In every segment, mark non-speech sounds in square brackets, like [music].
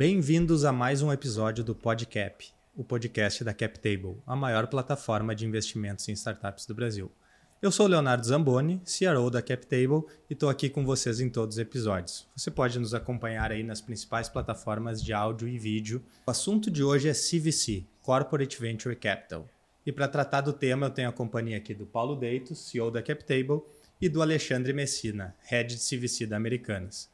Bem-vindos a mais um episódio do PodCap, o podcast da CapTable, a maior plataforma de investimentos em startups do Brasil. Eu sou Leonardo Zamboni, CRO da CapTable, e estou aqui com vocês em todos os episódios. Você pode nos acompanhar aí nas principais plataformas de áudio e vídeo. O assunto de hoje é CVC, Corporate Venture Capital. E para tratar do tema, eu tenho a companhia aqui do Paulo Deitos, CEO da CapTable, e do Alexandre Messina, Head de CVC da Americanas.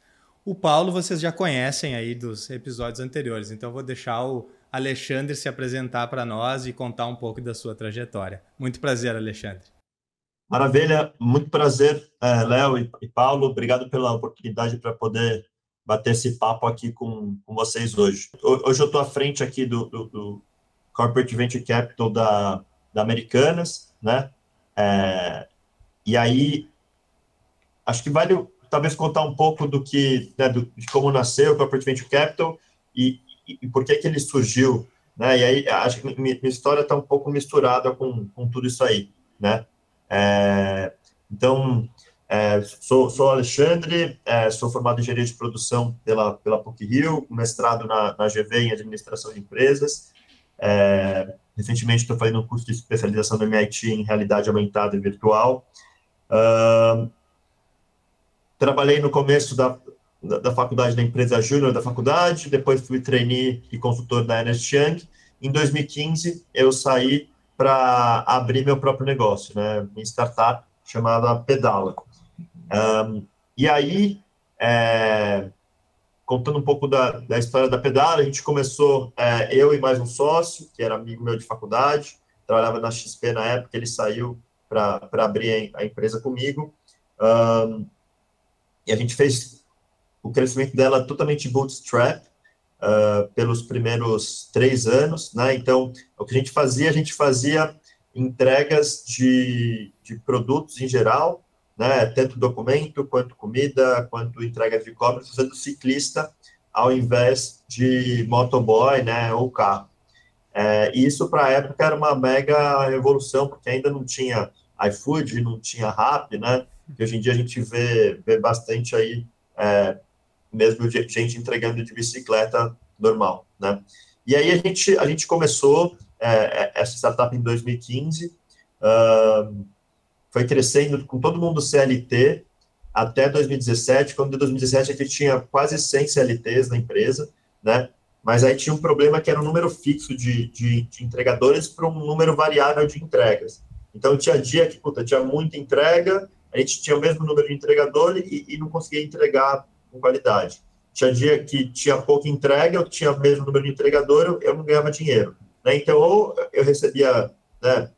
O Paulo vocês já conhecem aí dos episódios anteriores, então vou deixar o Alexandre se apresentar para nós e contar um pouco da sua trajetória. Muito prazer, Alexandre. Maravilha, muito prazer, é, Léo e, Paulo. Obrigado pela oportunidade para poder bater esse papo aqui com, com vocês hoje. Hoje eu estou à frente aqui do, do, do, Corporate Venture Capital da, da Americanas, né? É, e aí, acho que vale talvez contar um pouco do que, né, do, de como nasceu o Corporate Venture Capital e, e, e por que que ele surgiu, né? E aí, acho que minha, minha história está um pouco misturada com, com tudo isso aí, né? É, então, é, sou, sou Alexandre, é, sou formado em engenharia de produção pela, pela PUC-Rio, mestrado na, na GV em administração de empresas. É, recentemente estou fazendo um curso de especialização no MIT em realidade aumentada e virtual. Uh, trabalhei no começo da, da, da faculdade da empresa júnior da faculdade, depois fui trainee e consultor da Ernest Young. Em 2015, eu saí para abrir meu próprio negócio, né, minha startup chamada Pedala. Um, e aí, é, contando um pouco da, da história da Pedala, a gente começou, é, eu e mais um sócio, que era amigo meu de faculdade, trabalhava na XP na época, ele saiu para abrir a empresa comigo. Um, e a gente fez o crescimento dela totalmente bootstrap, uh, pelos primeiros três anos, né? Então, o que a gente fazia, a gente fazia entregas de, de produtos em geral, né? Tanto documento, quanto comida, quanto entrega de e-commerce, usando ciclista ao invés de motoboy, né? Ou carro. É, e isso, para a época, era uma mega revolução, porque ainda não tinha iFood, não tinha Rap, né? E hoje em dia a gente vê, vê bastante aí é, mesmo gente entregando de bicicleta normal, né? E aí a gente, a gente começou é, é essa startup em 2015, uh, foi crescendo com todo mundo CLT até 2017, quando em 2017 a gente tinha quase 100 CLTs na empresa, né? Mas aí tinha um problema que era um número fixo de, de, de entregadores para um número variável de entregas. Então tinha dia que, puta, tinha muita entrega, a gente tinha o mesmo número de entregadores e, e não conseguia entregar com qualidade. Tinha dia que tinha pouca entrega, eu tinha o mesmo número de entregador, eu não ganhava dinheiro. Né? Então, ou eu recebia né,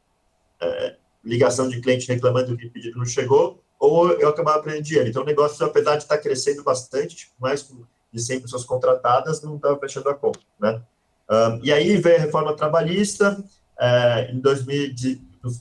é, ligação de cliente reclamando que o pedido não chegou, ou eu acabava perdendo dinheiro. Então, o negócio, apesar de estar crescendo bastante, tipo, mais de 100 pessoas contratadas, não estava fechando a conta. Né? Um, e aí veio a reforma trabalhista, é, em 2000,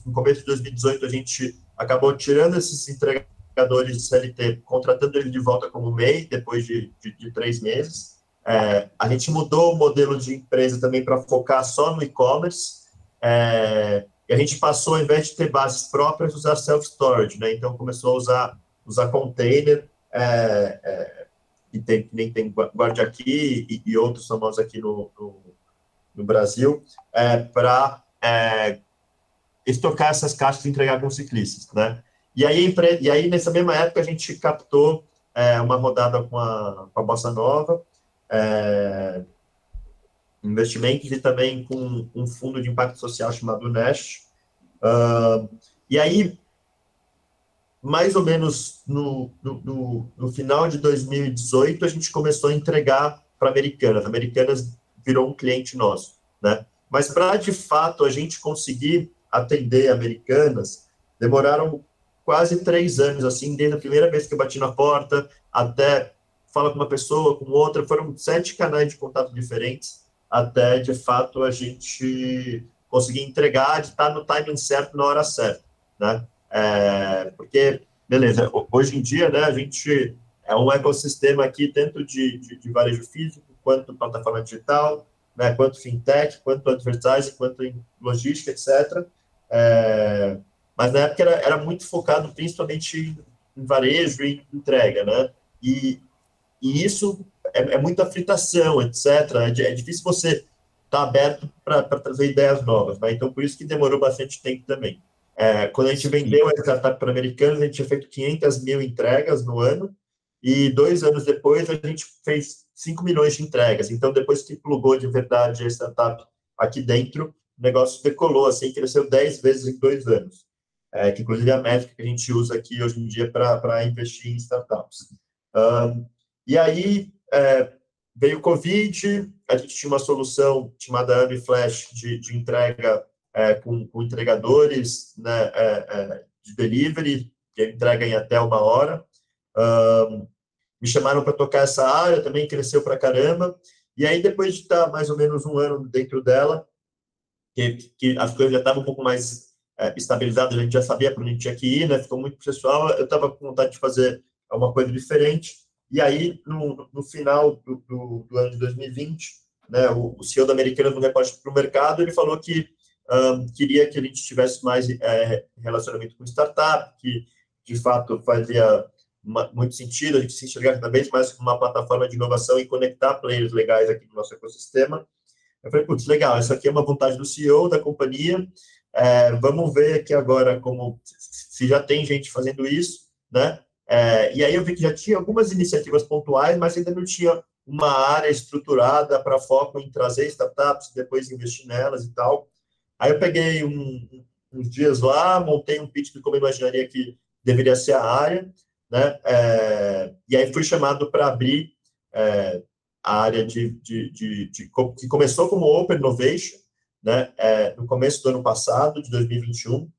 no começo de 2018, a gente acabou tirando esses entregadores de CLT, contratando ele de volta como MEI, depois de, de, de três meses. É, a gente mudou o modelo de empresa também para focar só no e-commerce. É, e a gente passou, ao invés de ter bases próprias, usar self-storage, né? Então, começou a usar, usar container, é, é, que, tem, que nem tem Guarde Aqui e, e outros famosos aqui no, no, no Brasil, é, para é, estocar essas caixas e entregar com ciclistas, né? E aí, e aí, nessa mesma época, a gente captou é, uma rodada com a, com a Bossa Nova, é, investimentos e também com um fundo de impacto social chamado Nest. Uh, e aí, mais ou menos no, no, no, final de 2018, a gente começou a entregar para Americanas. Americanas virou um cliente nosso, né? Mas para, de fato, a gente conseguir atender Americanas, demoraram quase três anos, assim, desde a primeira vez que eu bati na porta até falar com uma pessoa, com outra, foram sete canais de contato diferentes, até, de fato, a gente conseguir entregar, de estar no timing certo, na hora certa, né? É, porque, beleza, hoje em dia, né, a gente é um ecossistema aqui, tanto de, de, de varejo físico, quanto plataforma digital, né, quanto fintech, quanto advertising, quanto logística, etc. É, mas na época era, era muito focado principalmente em varejo e entrega, né? E, e isso é, é muita fritação, etc. É, é difícil você estar tá aberto para trazer ideias novas. Né? Então, por isso que demorou bastante tempo também. É, quando a gente vendeu a startup para americanos, a gente tinha feito 500 mil entregas no ano, e dois anos depois a gente fez 5 milhões de entregas. Então, depois que plugou de verdade a startup aqui dentro, o negócio decolou, assim, cresceu 10 vezes em dois anos. É, que inclusive é a métrica que a gente usa aqui hoje em dia para investir em startups. Um, e aí é, veio o Covid, a gente tinha uma solução chamada AmiFlash de, de entrega é, com, com, entregadores né, é, é, de delivery, que entrega em até uma hora. Um, me chamaram para tocar essa área, também cresceu para caramba. E aí, depois de estar mais ou menos um ano dentro dela, que, que as coisas já estavam um pouco mais é, estabilizadas, a gente já sabia para onde tinha que ir, né? ficou muito pessoal, eu estava com vontade de fazer uma coisa diferente. E aí, no, no final do, do, do, ano de 2020, né, o, o CEO da Americana, no repórter para o mercado, ele falou que um, queria que a gente tivesse mais é, relacionamento com startup, que de fato fazia muito sentido a gente se enxergar cada vez mais como uma plataforma de inovação e conectar players legais aqui no nosso ecossistema. Eu falei, putz, legal, isso aqui é uma vontade do CEO da companhia, é, vamos ver aqui agora como se já tem gente fazendo isso, né? É, e aí eu vi que já tinha algumas iniciativas pontuais, mas ainda não tinha uma área estruturada para foco em trazer startups, depois investir nelas e tal. Aí eu peguei um, uns dias lá, montei um pitch de como imaginaria que deveria ser a área, né? É, e aí fui chamado para abrir é, a área de, de, de, de, que começou como Open Innovation, né? É, no começo do ano passado, de 2021,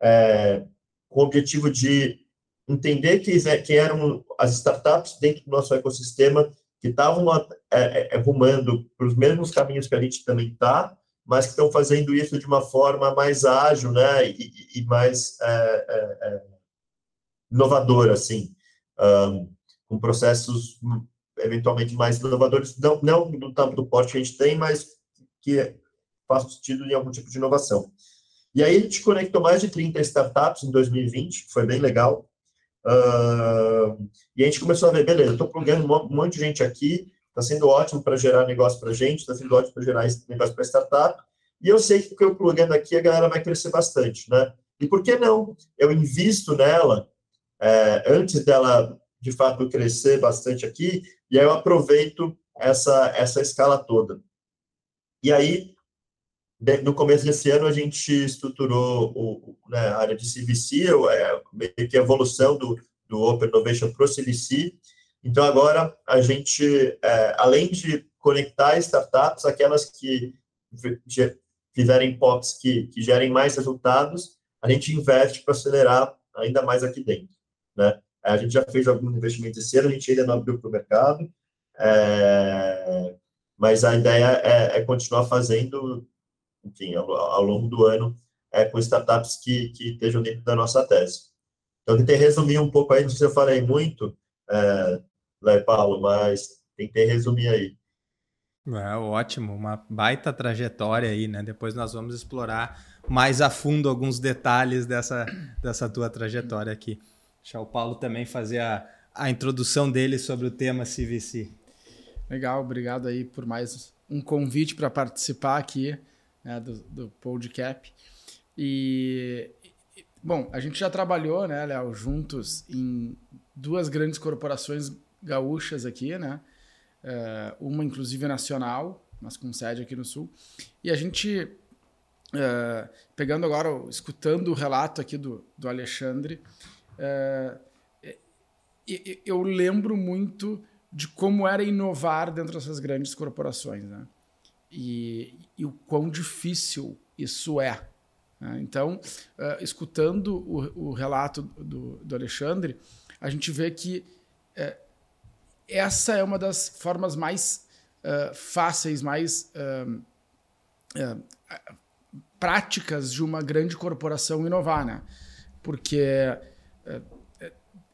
é, com o objetivo de entender que, que eram as startups dentro do nosso ecossistema que estavam é, é, rumando para os mesmos caminhos que a gente também está, mas que estão fazendo isso de uma forma mais ágil, né, e, e mais é, inovador, assim, um, com processos eventualmente mais inovadores, não, não do tamanho do porte que a gente tem, mas que façam sentido em algum tipo de inovação. E aí a gente conectou mais de 30 startups em 2020, foi bem legal. Uh, e a gente começou a ver, beleza, estou plugando um monte de gente aqui, está sendo ótimo para gerar negócio para gente, está sendo ótimo para gerar negócio para startup, e eu sei que eu plugando aqui a galera vai crescer bastante, né? E por que não? Eu invisto nela é, antes dela, de fato, crescer bastante aqui, e aí eu aproveito essa, essa escala toda. E aí, no começo desse ano, a gente estruturou o, né, a área de CVC, é, meio que a evolução do, do Open Innovation para o CVC. Então, agora, a gente, é, além de conectar startups, aquelas que fizerem POPs que, que gerem mais resultados, a gente investe para acelerar ainda mais aqui dentro. Né? A gente já fez alguns investimentos esse ano, a gente ainda não abriu para o mercado, é, mas a ideia é, é, continuar fazendo, enfim, ao, ao longo do ano, é, com startups que, que estejam dentro da nossa tese. Então, tentei resumir um pouco aí, não sei se eu falei muito, é, Léo e Paulo, mas tentei resumir aí. É, ótimo, uma baita trajetória aí, né? Depois nós vamos explorar mais a fundo alguns detalhes dessa, dessa tua trajetória aqui. Deixar o Paulo também fazer a, a introdução dele sobre o tema CVC. Legal, obrigado aí por mais um convite para participar aqui né, do, do podcast. E, bom, a gente já trabalhou, né, Léo, juntos em duas grandes corporações gaúchas aqui, né? Uh, uma, inclusive, nacional, mas com sede aqui no Sul. E a gente, uh, pegando agora, escutando o relato aqui do, do Alexandre, é, eu lembro muito de como era inovar dentro dessas grandes corporações, né? E, e o quão difícil isso é. Né? Então, uh, escutando o, o relato do, do, Alexandre, a gente vê que uh, essa é uma das formas mais uh, fáceis, mais práticas de uma grande corporação inovar, né? Porque é, é,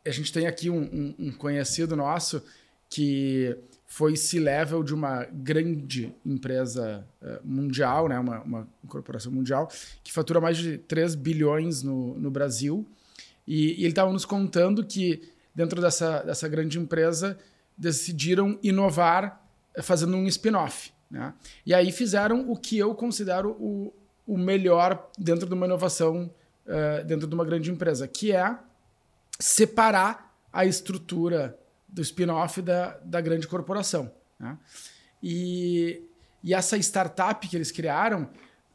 a gente tem aqui um, um, um conhecido nosso que foi C-level de uma grande empresa uh, mundial, né, uma, uma, corporação mundial, que fatura mais de 3 bilhões no, no Brasil. E, e ele estava nos contando que dentro dessa, dessa grande empresa, decidiram inovar fazendo um spin-off. Né? E aí fizeram o que eu considero o, o melhor dentro de uma inovação, uh, dentro de uma grande empresa, que é separar a estrutura do spin-off da, da grande corporação. Né? E, e essa startup que eles criaram,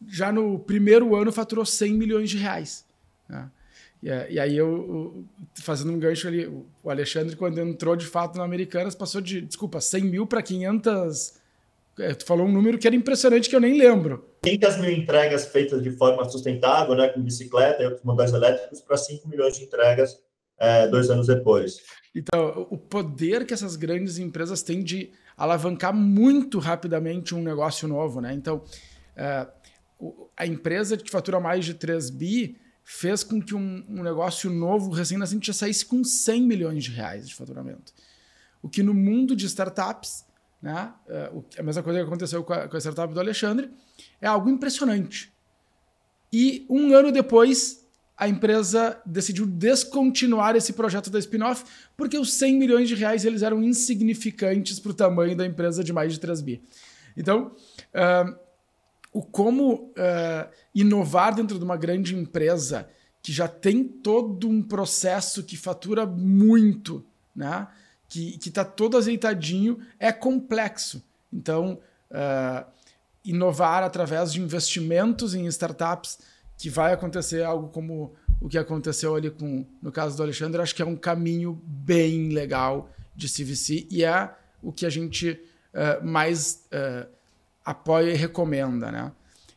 já no primeiro ano faturou 100 milhões de reais. Né? E, aí eu, fazendo um gancho ali, o Alexandre, quando entrou de fato na Americanas, passou de, desculpa, 100 mil para 500... É, tu falou um número que era impressionante que eu nem lembro. 500 mil entregas feitas de forma sustentável, né, com bicicleta e outros modais elétricos, para 5 milhões de entregas é, dois anos depois. Então, o poder que essas grandes empresas têm de alavancar muito rapidamente um negócio novo, né? Então, é, a empresa que fatura mais de 3 bi fez com que um, um negócio novo, recém-nascente, já saísse com 100 milhões de reais de faturamento. O que no mundo de startups, né, é, a mesma coisa que aconteceu com a, com a startup do Alexandre, é algo impressionante. E um ano depois, a empresa decidiu descontinuar esse projeto da spin-off porque os 100 milhões de reais eles eram insignificantes para o tamanho da empresa de mais de 3 bi. Então, uh, o como uh, inovar dentro de uma grande empresa que já tem todo um processo que fatura muito, né? que está todo azeitadinho, é complexo. Então, uh, inovar através de investimentos em startups que vai acontecer algo como o que aconteceu ali com no caso do Alexandre, acho que é um caminho bem legal de CVC e é o que a gente uh, mais uh, apoia e recomenda, né?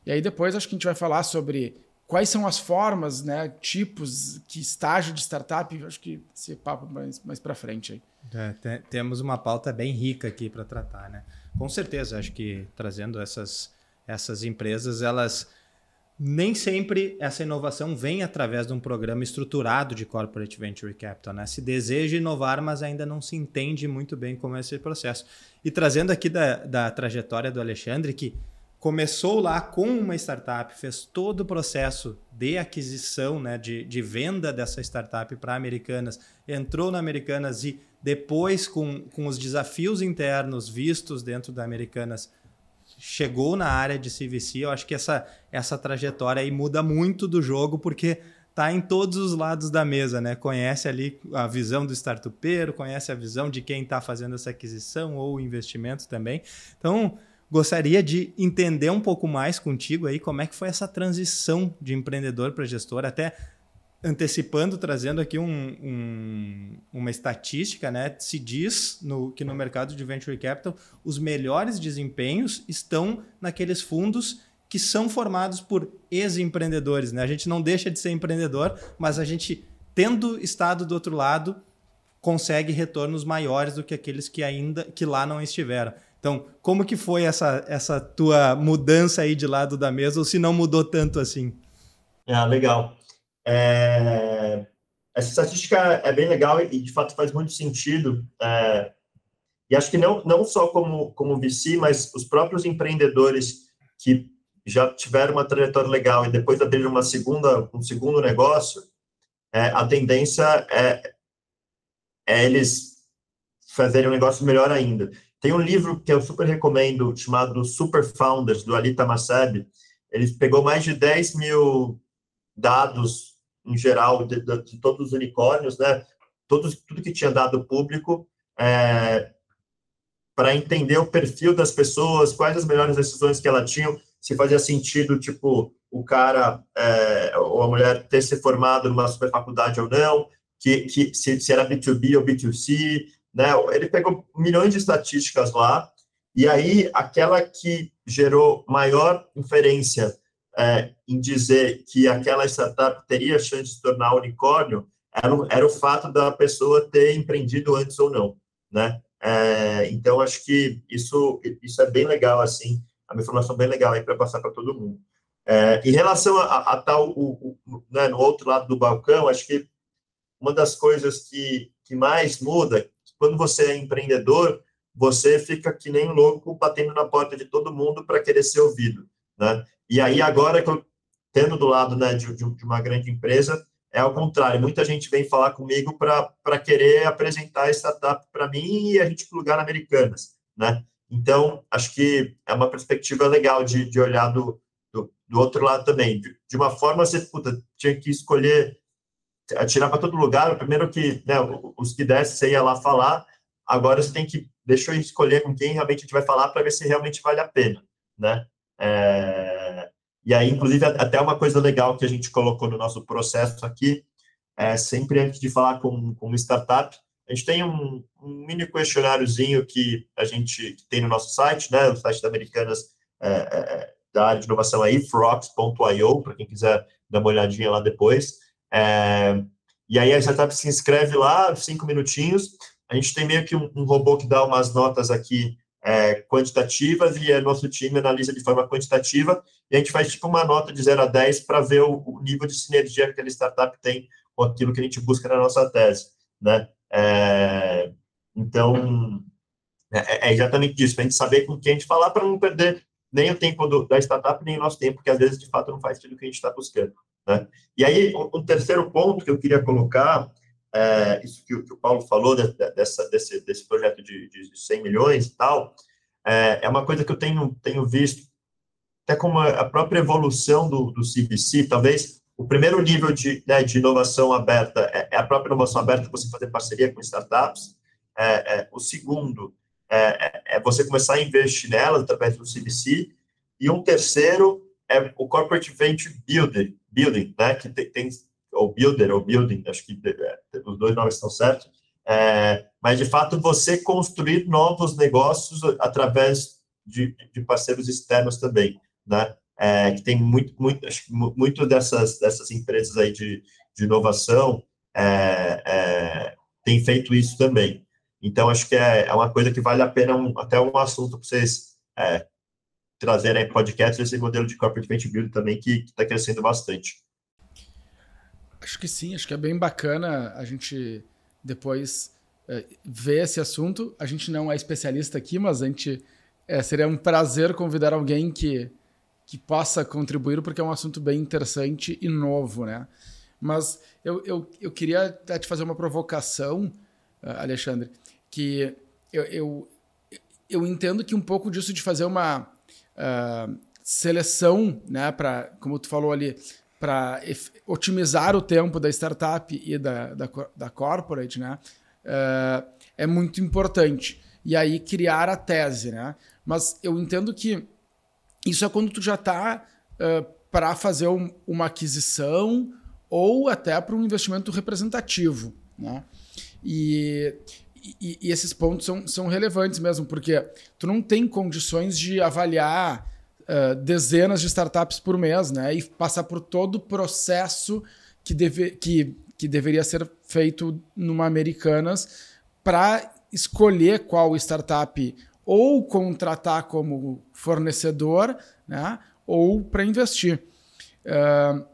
E aí depois acho que a gente vai falar sobre quais são as formas, né, tipos, que estágio de startup, acho que esse papo mais, mais para frente aí. É, temos uma pauta bem rica aqui para tratar, né? Com certeza, acho que trazendo essas, essas empresas, elas nem sempre essa inovação vem através de um programa estruturado de corporate venture capital, né? Se deseja inovar, mas ainda não se entende muito bem como é esse processo. E trazendo aqui da, da trajetória do Alexandre, que começou lá com uma startup, fez todo o processo de aquisição, né, de, de venda dessa startup para Americanas, entrou na Americanas e depois, com, com os desafios internos vistos dentro da Americanas, chegou na área de CVC, eu acho que essa, essa trajetória aí muda muito do jogo, porque tá em todos os lados da mesa, né? Conhece ali a visão do startupeiro, conhece a visão de quem está fazendo essa aquisição ou investimento também. Então, gostaria de entender um pouco mais contigo aí como é que foi essa transição de empreendedor para gestor, até antecipando, trazendo aqui um, um, uma estatística, né? Se diz no, que no mercado de venture capital os melhores desempenhos estão naqueles fundos que são formados por ex-empreendedores. Né? A gente não deixa de ser empreendedor, mas a gente, tendo estado do outro lado, consegue retornos maiores do que aqueles que ainda que lá não estiveram. Então, como que foi essa, essa tua mudança aí de lado da mesa, ou se não mudou tanto assim? Ah, legal. É, essa estatística é bem legal e, de fato, faz muito sentido. É, e acho que não, não só como, como VC, mas os próprios empreendedores que já tiveram uma trajetória legal e depois abrir uma segunda, um segundo negócio, é, a tendência é, é eles fazerem um negócio melhor ainda. Tem um livro que eu super recomendo, chamado Super Founders, do Ali Tamaseb. Ele pegou mais de 10 mil dados em geral, de, de, de todos os unicórnios, né? Todos, tudo que tinha dado público, é, para entender o perfil das pessoas, quais as melhores decisões que elas tinham, se fazia sentido, tipo, o cara é, ou a mulher ter se formado numa super faculdade ou não, que, que se, se era B2B ou B2C, né? Ele pegou milhões de estatísticas lá, e aí aquela que gerou maior inferência é, em dizer que aquela startup teria chance de se tornar unicórnio era, era o fato da pessoa ter empreendido antes ou não, né? É, então, acho que isso, isso é bem legal, assim, é uma informação bem legal aí para passar para todo mundo. É, em relação a, a tal, o, o, né, no outro lado do balcão, acho que uma das coisas que, que mais muda, quando você é empreendedor, você fica que nem louco batendo na porta de todo mundo para querer ser ouvido, né? E aí, agora que eu, tendo do lado né, de, de uma grande empresa, é ao contrário. Muita gente vem falar comigo para querer apresentar a startup para mim e a gente plugar na Americanas, né? Então, acho que é uma perspectiva legal de, de olhar do, do, do outro lado também. De, de, uma forma, você puta, tinha que escolher, atirar para todo lugar. O primeiro que, né, os que desse, você ia lá falar. Agora você tem que, deixa eu escolher com quem realmente a gente vai falar para ver se realmente vale a pena, né? É, e aí, inclusive, até uma coisa legal que a gente colocou no nosso processo aqui, é sempre antes de falar com, com uma startup, a gente tem um, um mini questionáriozinho que a gente tem no nosso site, né, o site da Americanas é, é, da área de inovação aí, frox.io, para quem quiser dar uma olhadinha lá depois. É, e aí a startup se inscreve lá, cinco minutinhos. A gente tem meio que um, um robô que dá umas notas aqui é, quantitativas e é nosso time analisa de forma quantitativa e a gente faz tipo uma nota de 0 a 10 para ver o, o, nível de sinergia que aquela startup tem com aquilo que a gente busca na nossa tese, né? É, então, é, é, exatamente isso, para a gente saber com quem a gente falar para não perder nem o tempo do, da startup, nem o nosso tempo, porque às vezes, de fato, não faz sentido o que a gente está buscando, né? E aí, um, um, terceiro ponto que eu queria colocar, é, isso que, que, o Paulo falou, de, de, dessa, desse, desse projeto de, de 100 milhões e tal, é, é uma coisa que eu tenho, tenho visto, até como a própria evolução do, do CBC, talvez o primeiro nível de, né, de inovação aberta é, é, a própria inovação aberta, você fazer parceria com startups. É, é, o segundo é, é, você começar a investir nelas através do CBC. E um terceiro é o Corporate Venture Builder, Building, né, que tem, tem ou Builder ou Building, acho que é, os dois nomes estão certos. mas, de fato, você construir novos negócios através de, de parceiros externos também, né? é, que tem muito, muito, muito dessas, dessas empresas aí de, de inovação é, é, tem feito isso também. Então, acho que é, é uma coisa que vale a pena, um, até um assunto para vocês é, trazerem em podcast, esse modelo de corporate venture building também, que está crescendo bastante. Acho que sim, acho que é bem bacana a gente depois é, ver esse assunto. A gente não é especialista aqui, mas a gente é, seria um prazer convidar alguém que que possa contribuir, porque é um assunto bem interessante e novo, né? Mas eu, eu, eu queria te fazer uma provocação, uh, Alexandre, que eu, eu, eu, entendo que um pouco disso de fazer uma uh, seleção, né, para, como tu falou ali, para otimizar o tempo da startup e da, da, da corporate, né, uh, é muito importante. E aí criar a tese, né? Mas eu entendo que isso é quando tu já está uh, para fazer um, uma aquisição ou até para um investimento representativo. Né? E, e, e, esses pontos são, são relevantes mesmo, porque tu não tem condições de avaliar uh, dezenas de startups por mês né? e passar por todo o processo que, deve, que, que deveria ser feito numa Americanas para escolher qual startup ou contratar como fornecedor, né, ou para investir. Uh,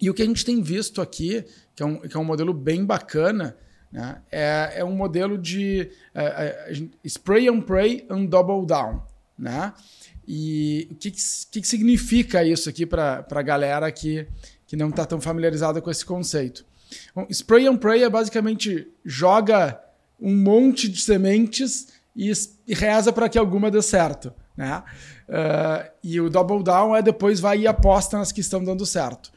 e o que a gente tem visto aqui, que é um, que é um modelo bem bacana, né, é, é um modelo de uh, uh, spray and pray and double down. Né? E o que, que, que significa isso aqui para a galera que, que não está tão familiarizada com esse conceito? Bom, spray and pray é basicamente joga um monte de sementes e, e reza para que alguma dê certo. Né? Uh, e o double down é depois vai e aposta nas que estão dando certo.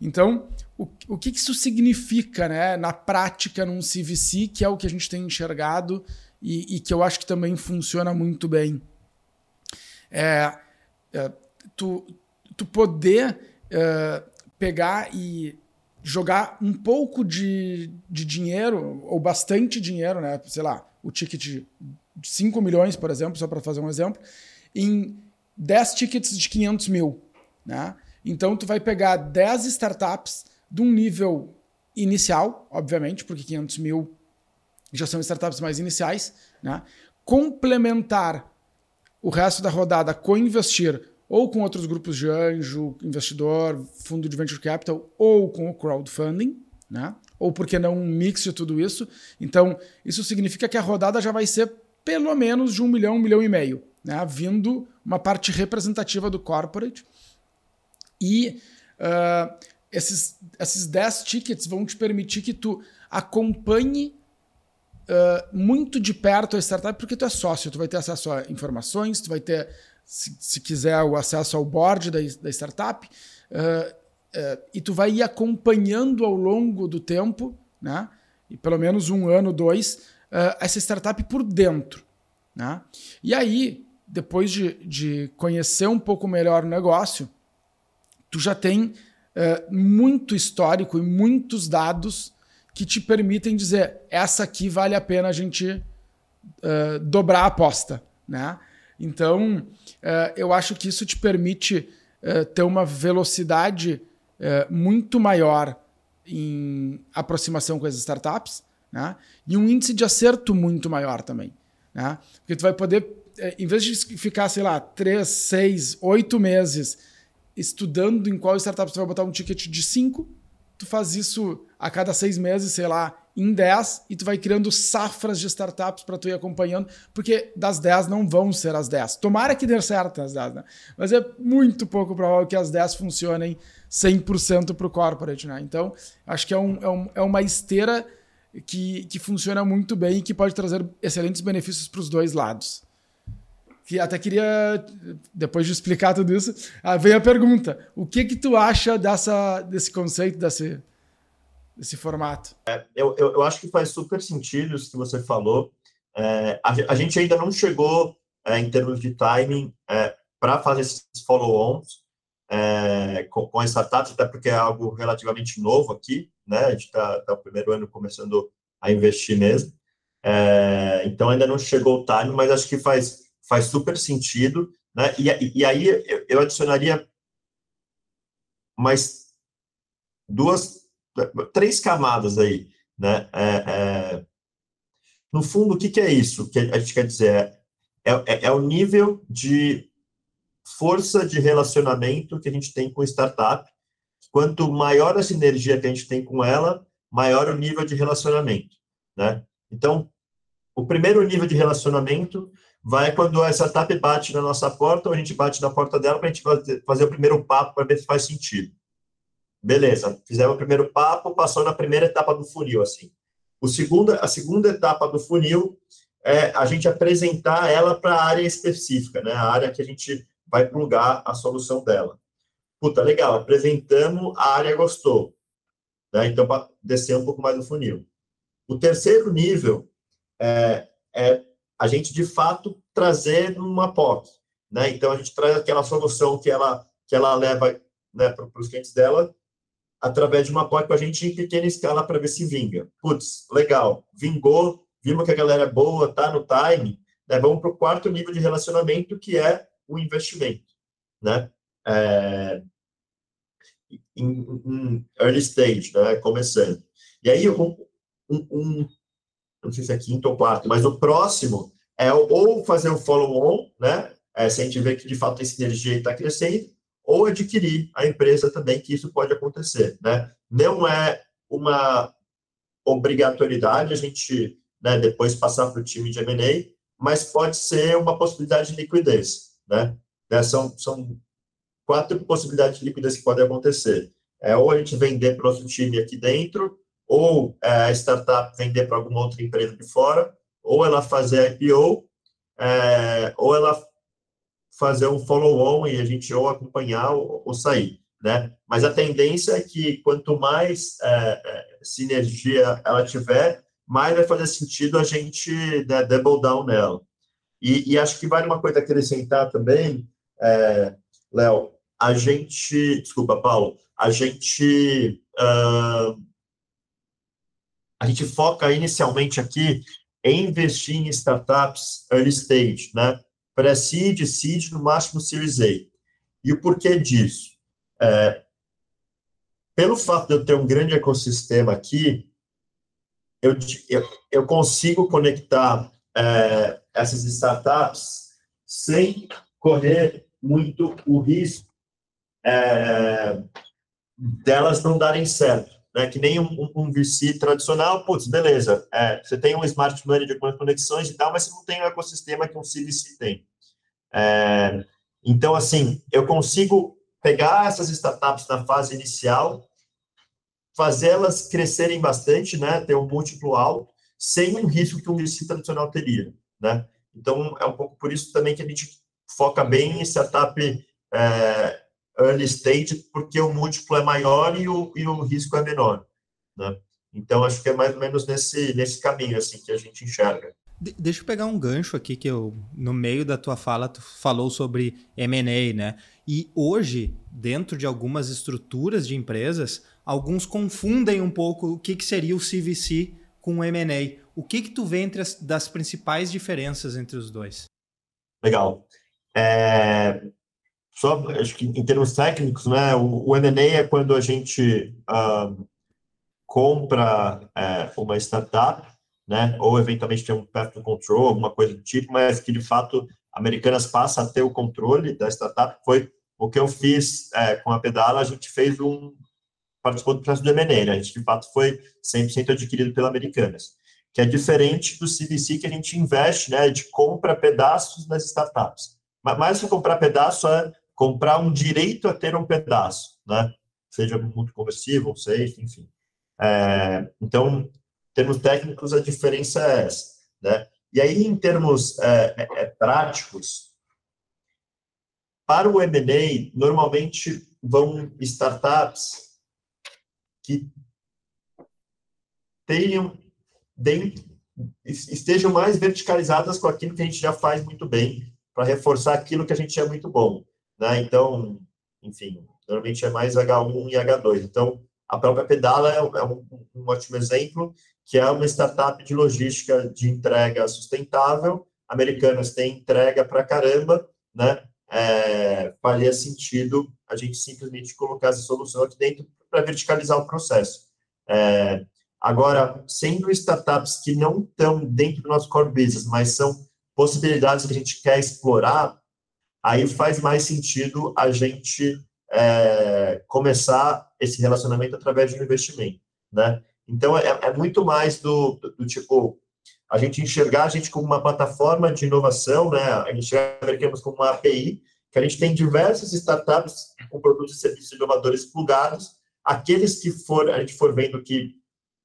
Então, o, o que isso significa né, na prática num CVC, que é o que a gente tem enxergado e, e que eu acho que também funciona muito bem? É, é tu, tu poder é, pegar e jogar um pouco de, de dinheiro, ou bastante dinheiro, né? sei lá, o ticket 5 milhões, por exemplo, só para fazer um exemplo, em 10 tickets de 500 mil. Né? Então, tu vai pegar 10 startups de um nível inicial, obviamente, porque 500 mil já são startups mais iniciais, né? complementar o resto da rodada com investir ou com outros grupos de anjo, investidor, fundo de venture capital ou com o crowdfunding, né? ou por que não um mix de tudo isso. Então, isso significa que a rodada já vai ser pelo menos de um milhão, um milhão e meio, né? vindo uma parte representativa do corporate. E uh, esses, esses 10 tickets vão te permitir que tu acompanhe muito de perto a startup, porque tu é sócio, tu vai ter acesso a informações, tu vai ter, se, se quiser, o acesso ao board da, da startup, uh, uh, e tu vai ir acompanhando ao longo do tempo, né? E pelo menos um ano, dois, essa startup por dentro. Né? E aí, depois de, de conhecer um pouco melhor o negócio, tu já tem muito histórico e muitos dados que te permitem dizer essa aqui vale a pena a gente uh, dobrar a aposta, né? Então, uh, eu acho que isso te permite uh, ter uma velocidade muito maior em aproximação com as startups, né? E um índice de acerto muito maior também, né? Porque tu vai poder, em vez de ficar, sei lá, três, seis, oito meses estudando em qual startup tu vai botar um ticket de cinco, tu faz isso a cada seis meses, sei lá, em 10, e tu vai criando safras de startups para tu ir acompanhando, porque das 10 não vão ser as 10. Tomara que dê certo as 10, né? Mas é muito pouco provável que as 10 funcionem 100% para o corporate, né? Então, acho que é, um, é, um, é uma esteira que, que funciona muito bem e que pode trazer excelentes benefícios para os dois lados. Que até queria, depois de explicar tudo isso, ah, vem a pergunta: o que que tu acha dessa, desse conceito, desse, desse formato? É, eu, eu, eu, acho que faz super sentido isso que você falou. É, a, a, gente ainda não chegou, é, em termos de timing, é, para fazer esses follow-ons é, com, com startups, até porque é algo relativamente novo aqui, né? A gente está tá o primeiro ano começando a investir mesmo. É, então ainda não chegou o time, mas acho que faz, faz super sentido. Né? E, e aí eu, adicionaria mais duas três camadas aí, né? É, é, no fundo, o que, que, é isso que a gente quer dizer? É, é, é, o nível de força de relacionamento que a gente tem com startup. Quanto maior a sinergia que a gente tem com ela, maior o nível de relacionamento, né? Então, o primeiro nível de relacionamento vai quando a startup bate na nossa porta ou a gente bate na porta dela para a gente fazer o primeiro papo para ver se faz sentido. Beleza, fizemos o primeiro papo, passou na primeira etapa do funil, assim. O segundo, a segunda etapa do funil é a gente apresentar ela para a área específica, né? A área que a gente vai plugar a solução dela. Puta, legal, apresentamos, a área gostou. Né? Então, descer um pouco mais no funil. O terceiro nível é, é a gente, de fato, trazer uma POC. Né? Então, a gente traz aquela solução que ela, que ela leva né, para os clientes dela através de uma apoio com a gente em pequena escala para ver se vinga. Putz, legal, vingou, vimos que a galera é boa, tá no time, né? vamos para o quarto nível de relacionamento, que é o investimento, né? É, em, em, early stage, né? Começando. E aí, um, um, não sei se é quinto ou quarto, mas o próximo é ou fazer o follow-on, né? É, se a gente vê que de fato essa energia está crescendo, ou adquirir a empresa também, que isso pode acontecer, né? Não é uma obrigatoriedade a gente né, depois passar para o time de M&A, mas pode ser uma possibilidade de liquidez, né? né? São, são quatro possibilidades de liquidez que podem acontecer. É, ou a gente vender para outro time aqui dentro, ou é, a startup vender para alguma outra empresa de fora, ou ela fazer IPO, é, ou ela fazer um follow-on e a gente ou acompanhar ou, ou, sair, né? Mas a tendência é que quanto mais é, é, sinergia ela tiver, mais vai fazer sentido a gente né, double down nela. E, e, acho que vale uma coisa acrescentar também, é, Léo, a gente, desculpa, Paulo, a gente uh, a gente foca inicialmente aqui em investir em startups early stage, né? pré-seed, seed, no máximo Series A. E o porquê disso? É, pelo fato de eu ter um grande ecossistema aqui, eu, eu, eu consigo conectar é, essas startups sem correr muito o risco é, delas não darem certo. Né? Que nem um, um VC tradicional, putz, beleza, é, você tem um smart money de conexões e tal, mas você não tem o ecossistema que um CVC tem. É, então, assim, eu consigo pegar essas startups na fase inicial fazer elas crescerem bastante, né, ter um múltiplo alto, sem um risco que um VC tradicional teria, né? Então, é um pouco por isso também que a gente foca bem em startup é, early stage, porque o múltiplo é maior e o, e o risco é menor, né? Então, acho que é mais ou menos nesse, nesse caminho, assim, que a gente enxerga. De deixa eu pegar um gancho aqui que eu, no meio da tua fala, tu falou sobre M&A, né? E hoje, dentro de algumas estruturas de empresas, alguns confundem um pouco o que, que seria o CVC com o M&A. O que que tu vê entre as das principais diferenças entre os dois? Legal. É, só, acho que em termos técnicos, né, o, o M&A é quando a gente uh, compra é, uma startup né? Ou eventualmente tem um path to control, alguma coisa do tipo, mas que de fato Americanas passa a ter o controle da startup. Foi o que eu fiz é, com a Pedala, a gente fez um participou do processo do M&A, né? A gente de fato foi 100% adquirido pela Americanas, que é diferente do CVC que a gente investe, né? A gente compra pedaços nas startups. Mas mais que comprar pedaço é comprar um direito a ter um pedaço, né? Seja muito conversível, safe, enfim. É, então, termos técnicos, a diferença é essa. Né? E aí, em termos é, é, é práticos, para o M&A, normalmente vão startups que tenham dentro, estejam mais verticalizadas com aquilo que a gente já faz muito bem, para reforçar aquilo que a gente é muito bom. Né? Então, enfim, normalmente é mais H1 e H2. Então, a própria Pedala é, é um, um ótimo exemplo que é uma startup de logística de entrega sustentável. Americanas têm entrega para caramba, né? É, faria sentido a gente simplesmente colocar essa solução aqui dentro para verticalizar o processo. É, agora, sendo startups que não estão dentro do nosso core business, mas são possibilidades que a gente quer explorar, aí faz mais sentido a gente é, começar esse relacionamento através de um investimento, né? Então, é, é muito mais do, do, do, tipo, a gente enxergar a gente como uma plataforma de inovação, né? A gente enxerga como uma API, que a gente tem diversas startups com produtos e serviços inovadores plugados, aqueles que for, a gente for vendo que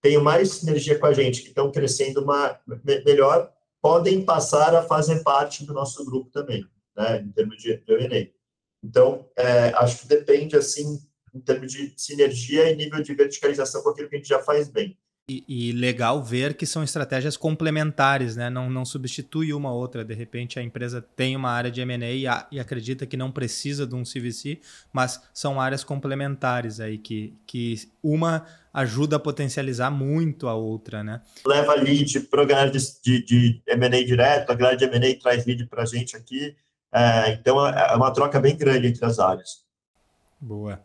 têm mais sinergia com a gente, que estão crescendo uma, melhor, podem passar a fazer parte do nosso grupo também, né? Em termos de, M&A. Então, é, acho que depende, assim, em termos de sinergia e nível de verticalização com aquilo que a gente já faz bem. E, e, legal ver que são estratégias complementares, né? Não, não substitui uma outra. De repente, a empresa tem uma área de M&A e, e, acredita que não precisa de um CVC, mas são áreas complementares aí que, que uma ajuda a potencializar muito a outra, né? Leva lead para a galera de, de, de M&A direto, a galera de M&A traz lead para a gente aqui. É, então, é uma troca bem grande entre as áreas. Boa.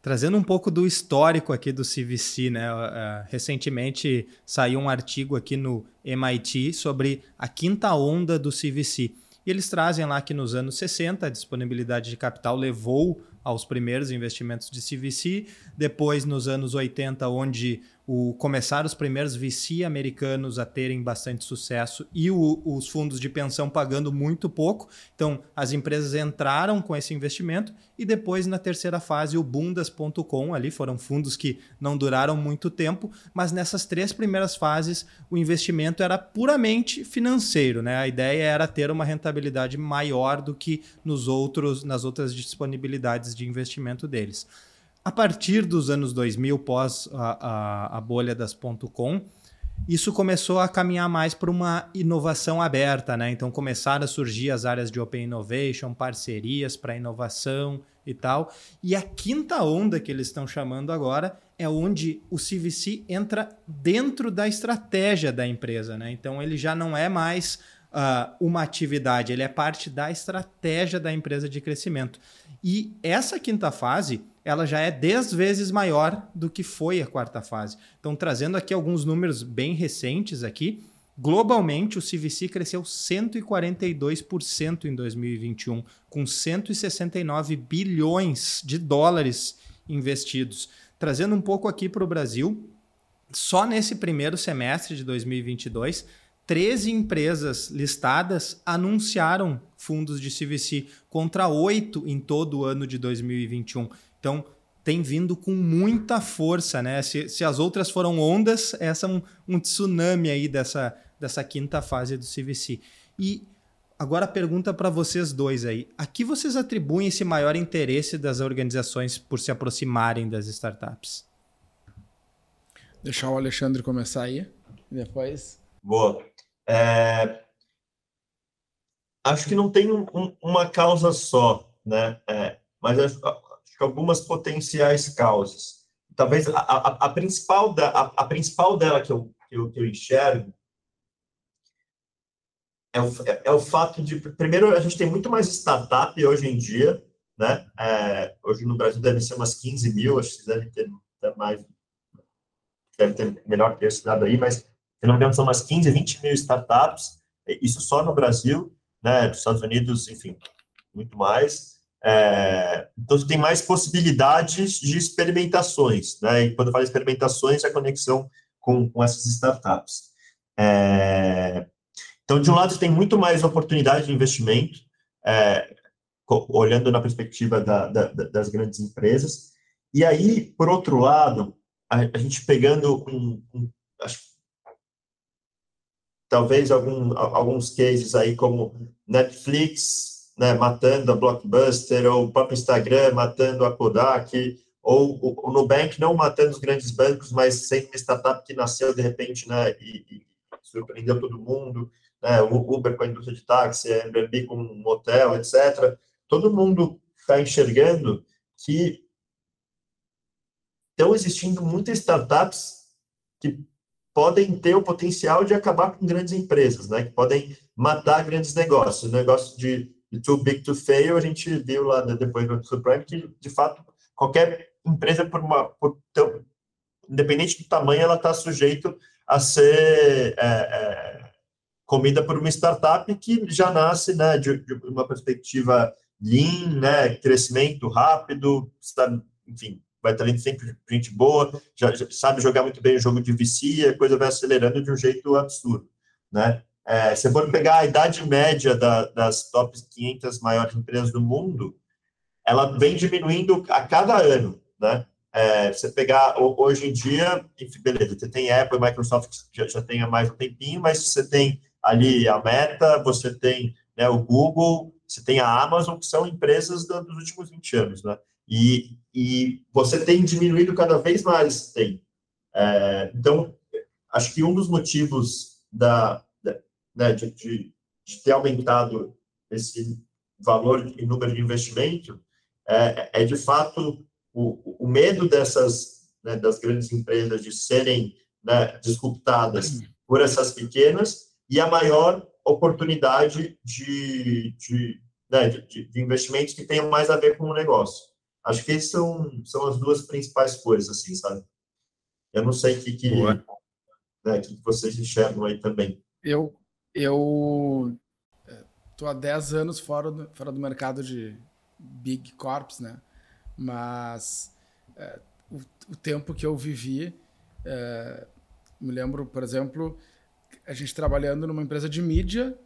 Trazendo um pouco do histórico aqui do CVC, né? Uh, recentemente saiu um artigo aqui no MIT sobre a quinta onda do CVC. E eles trazem lá que nos anos 60 a disponibilidade de capital levou aos primeiros investimentos de CVC, depois nos anos 80, onde o, começaram os primeiros VC americanos a terem bastante sucesso e o, os fundos de pensão pagando muito pouco. Então, as empresas entraram com esse investimento e depois, na terceira fase, o bundas.com, ali foram fundos que não duraram muito tempo, mas nessas três primeiras fases, o investimento era puramente financeiro. Né? A ideia era ter uma rentabilidade maior do que nos outros, nas outras disponibilidades de investimento deles. A partir dos anos 2000, pós a, a, a bolha das .com, isso começou a caminhar mais para uma inovação aberta, né? Então começaram a surgir as áreas de Open Innovation, parcerias para inovação e tal. E a quinta onda que eles estão chamando agora é onde o CVC entra dentro da estratégia da empresa, né? Então ele já não é mais uh, uma atividade, ele é parte da estratégia da empresa de crescimento. E essa quinta fase ela já é 10 vezes maior do que foi a quarta fase. Então, trazendo aqui alguns números bem recentes aqui, globalmente o CVC cresceu 142% em 2021, com 169 bilhões de dólares investidos. Trazendo um pouco aqui para o Brasil, só nesse primeiro semestre de 2022, 13 empresas listadas anunciaram fundos de CVC contra oito em todo o ano de 2021. Então, tem vindo com muita força, né? Se, se as outras foram ondas, essa é um, um tsunami aí dessa, dessa quinta fase do CVC. E agora a pergunta para vocês dois aí. A que vocês atribuem esse maior interesse das organizações por se aproximarem das startups? Deixar o Alexandre começar aí, depois. Boa. É... Acho que não tem um, um, uma causa só, né? É, mas acho, que algumas potenciais causas. Talvez a, a, a principal, da, a, a, principal dela que eu, que eu, que eu enxergo é o, é, é o fato de, primeiro, a gente tem muito mais startup hoje em dia, né? É, hoje no Brasil deve ser umas 15 mil, acho que deve ter mais, deve ter melhor que esse dado aí, mas se não me engano são umas 15, 20 mil startups, isso só no Brasil, né? Dos Estados Unidos, enfim, muito mais. É, então, tem mais possibilidades de experimentações, né? E quando eu falo experimentações, é a conexão com, com essas startups. É, então, de um lado, tem muito mais oportunidade de investimento, é, olhando na perspectiva da, da, das grandes empresas. E aí, por outro lado, a, a gente pegando um, um acho, talvez algum, alguns cases aí como Netflix, né, matando a Blockbuster, ou o próprio Instagram matando a Kodak, ou o, Nubank não matando os grandes bancos, mas sendo uma startup que nasceu de repente né, e, e surpreendeu todo mundo né, o Uber com a indústria de táxi, a Airbnb com um hotel, etc. Todo mundo está enxergando que estão existindo muitas startups que podem ter o potencial de acabar com grandes empresas, né? Que podem matar grandes negócios. Negócio de too big to fail, a gente viu lá depois do Supreme que, de fato, qualquer empresa, por uma, por ter, independente do tamanho, ela está sujeito a ser é, é, comida por uma startup que já nasce né, de, de uma perspectiva lean, né, crescimento rápido, sabe, enfim, vai trazendo sempre gente boa, já, já, sabe jogar muito bem o jogo de vicia, a coisa vai acelerando de um jeito absurdo, né? É, se for pegar a idade média da, das top 500 maiores empresas do mundo, ela vem diminuindo a cada ano, né? É, você pegar hoje em dia, enfim, beleza, você tem Apple e Microsoft já, já tem há mais um tempinho, mas você tem ali a Meta, você tem né, o Google, você tem a Amazon, que são empresas dos últimos 20 anos, né? E, e você tem diminuído cada vez mais, tem. É, então, acho que um dos motivos da, da né, de, de, de, ter aumentado esse valor e número de investimento é, é de fato o, o medo dessas né, das grandes empresas de serem né, disruptadas por essas pequenas e a maior oportunidade de, de, né, de, de investimentos que tenham mais a ver com o negócio. Acho que essas são, são as duas principais coisas, assim, sabe? Eu não sei o que, que, né, que vocês enxergam aí também. Eu, eu tô há 10 anos fora do, fora do mercado de big corps, né? Mas é, o, o, tempo que eu vivi, é, me lembro, por exemplo, a gente trabalhando numa empresa de mídia,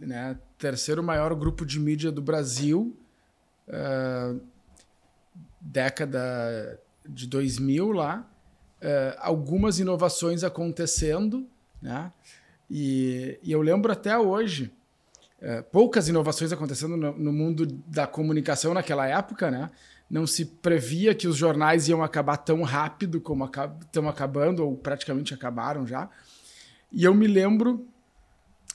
né? Terceiro maior grupo de mídia do Brasil, uh, década de 2000 lá, uh, algumas inovações acontecendo, né? E, e eu lembro até hoje, uh, poucas inovações acontecendo no, no, mundo da comunicação naquela época, né? Não se previa que os jornais iam acabar tão rápido como estão acabando, ou praticamente acabaram já. E eu me lembro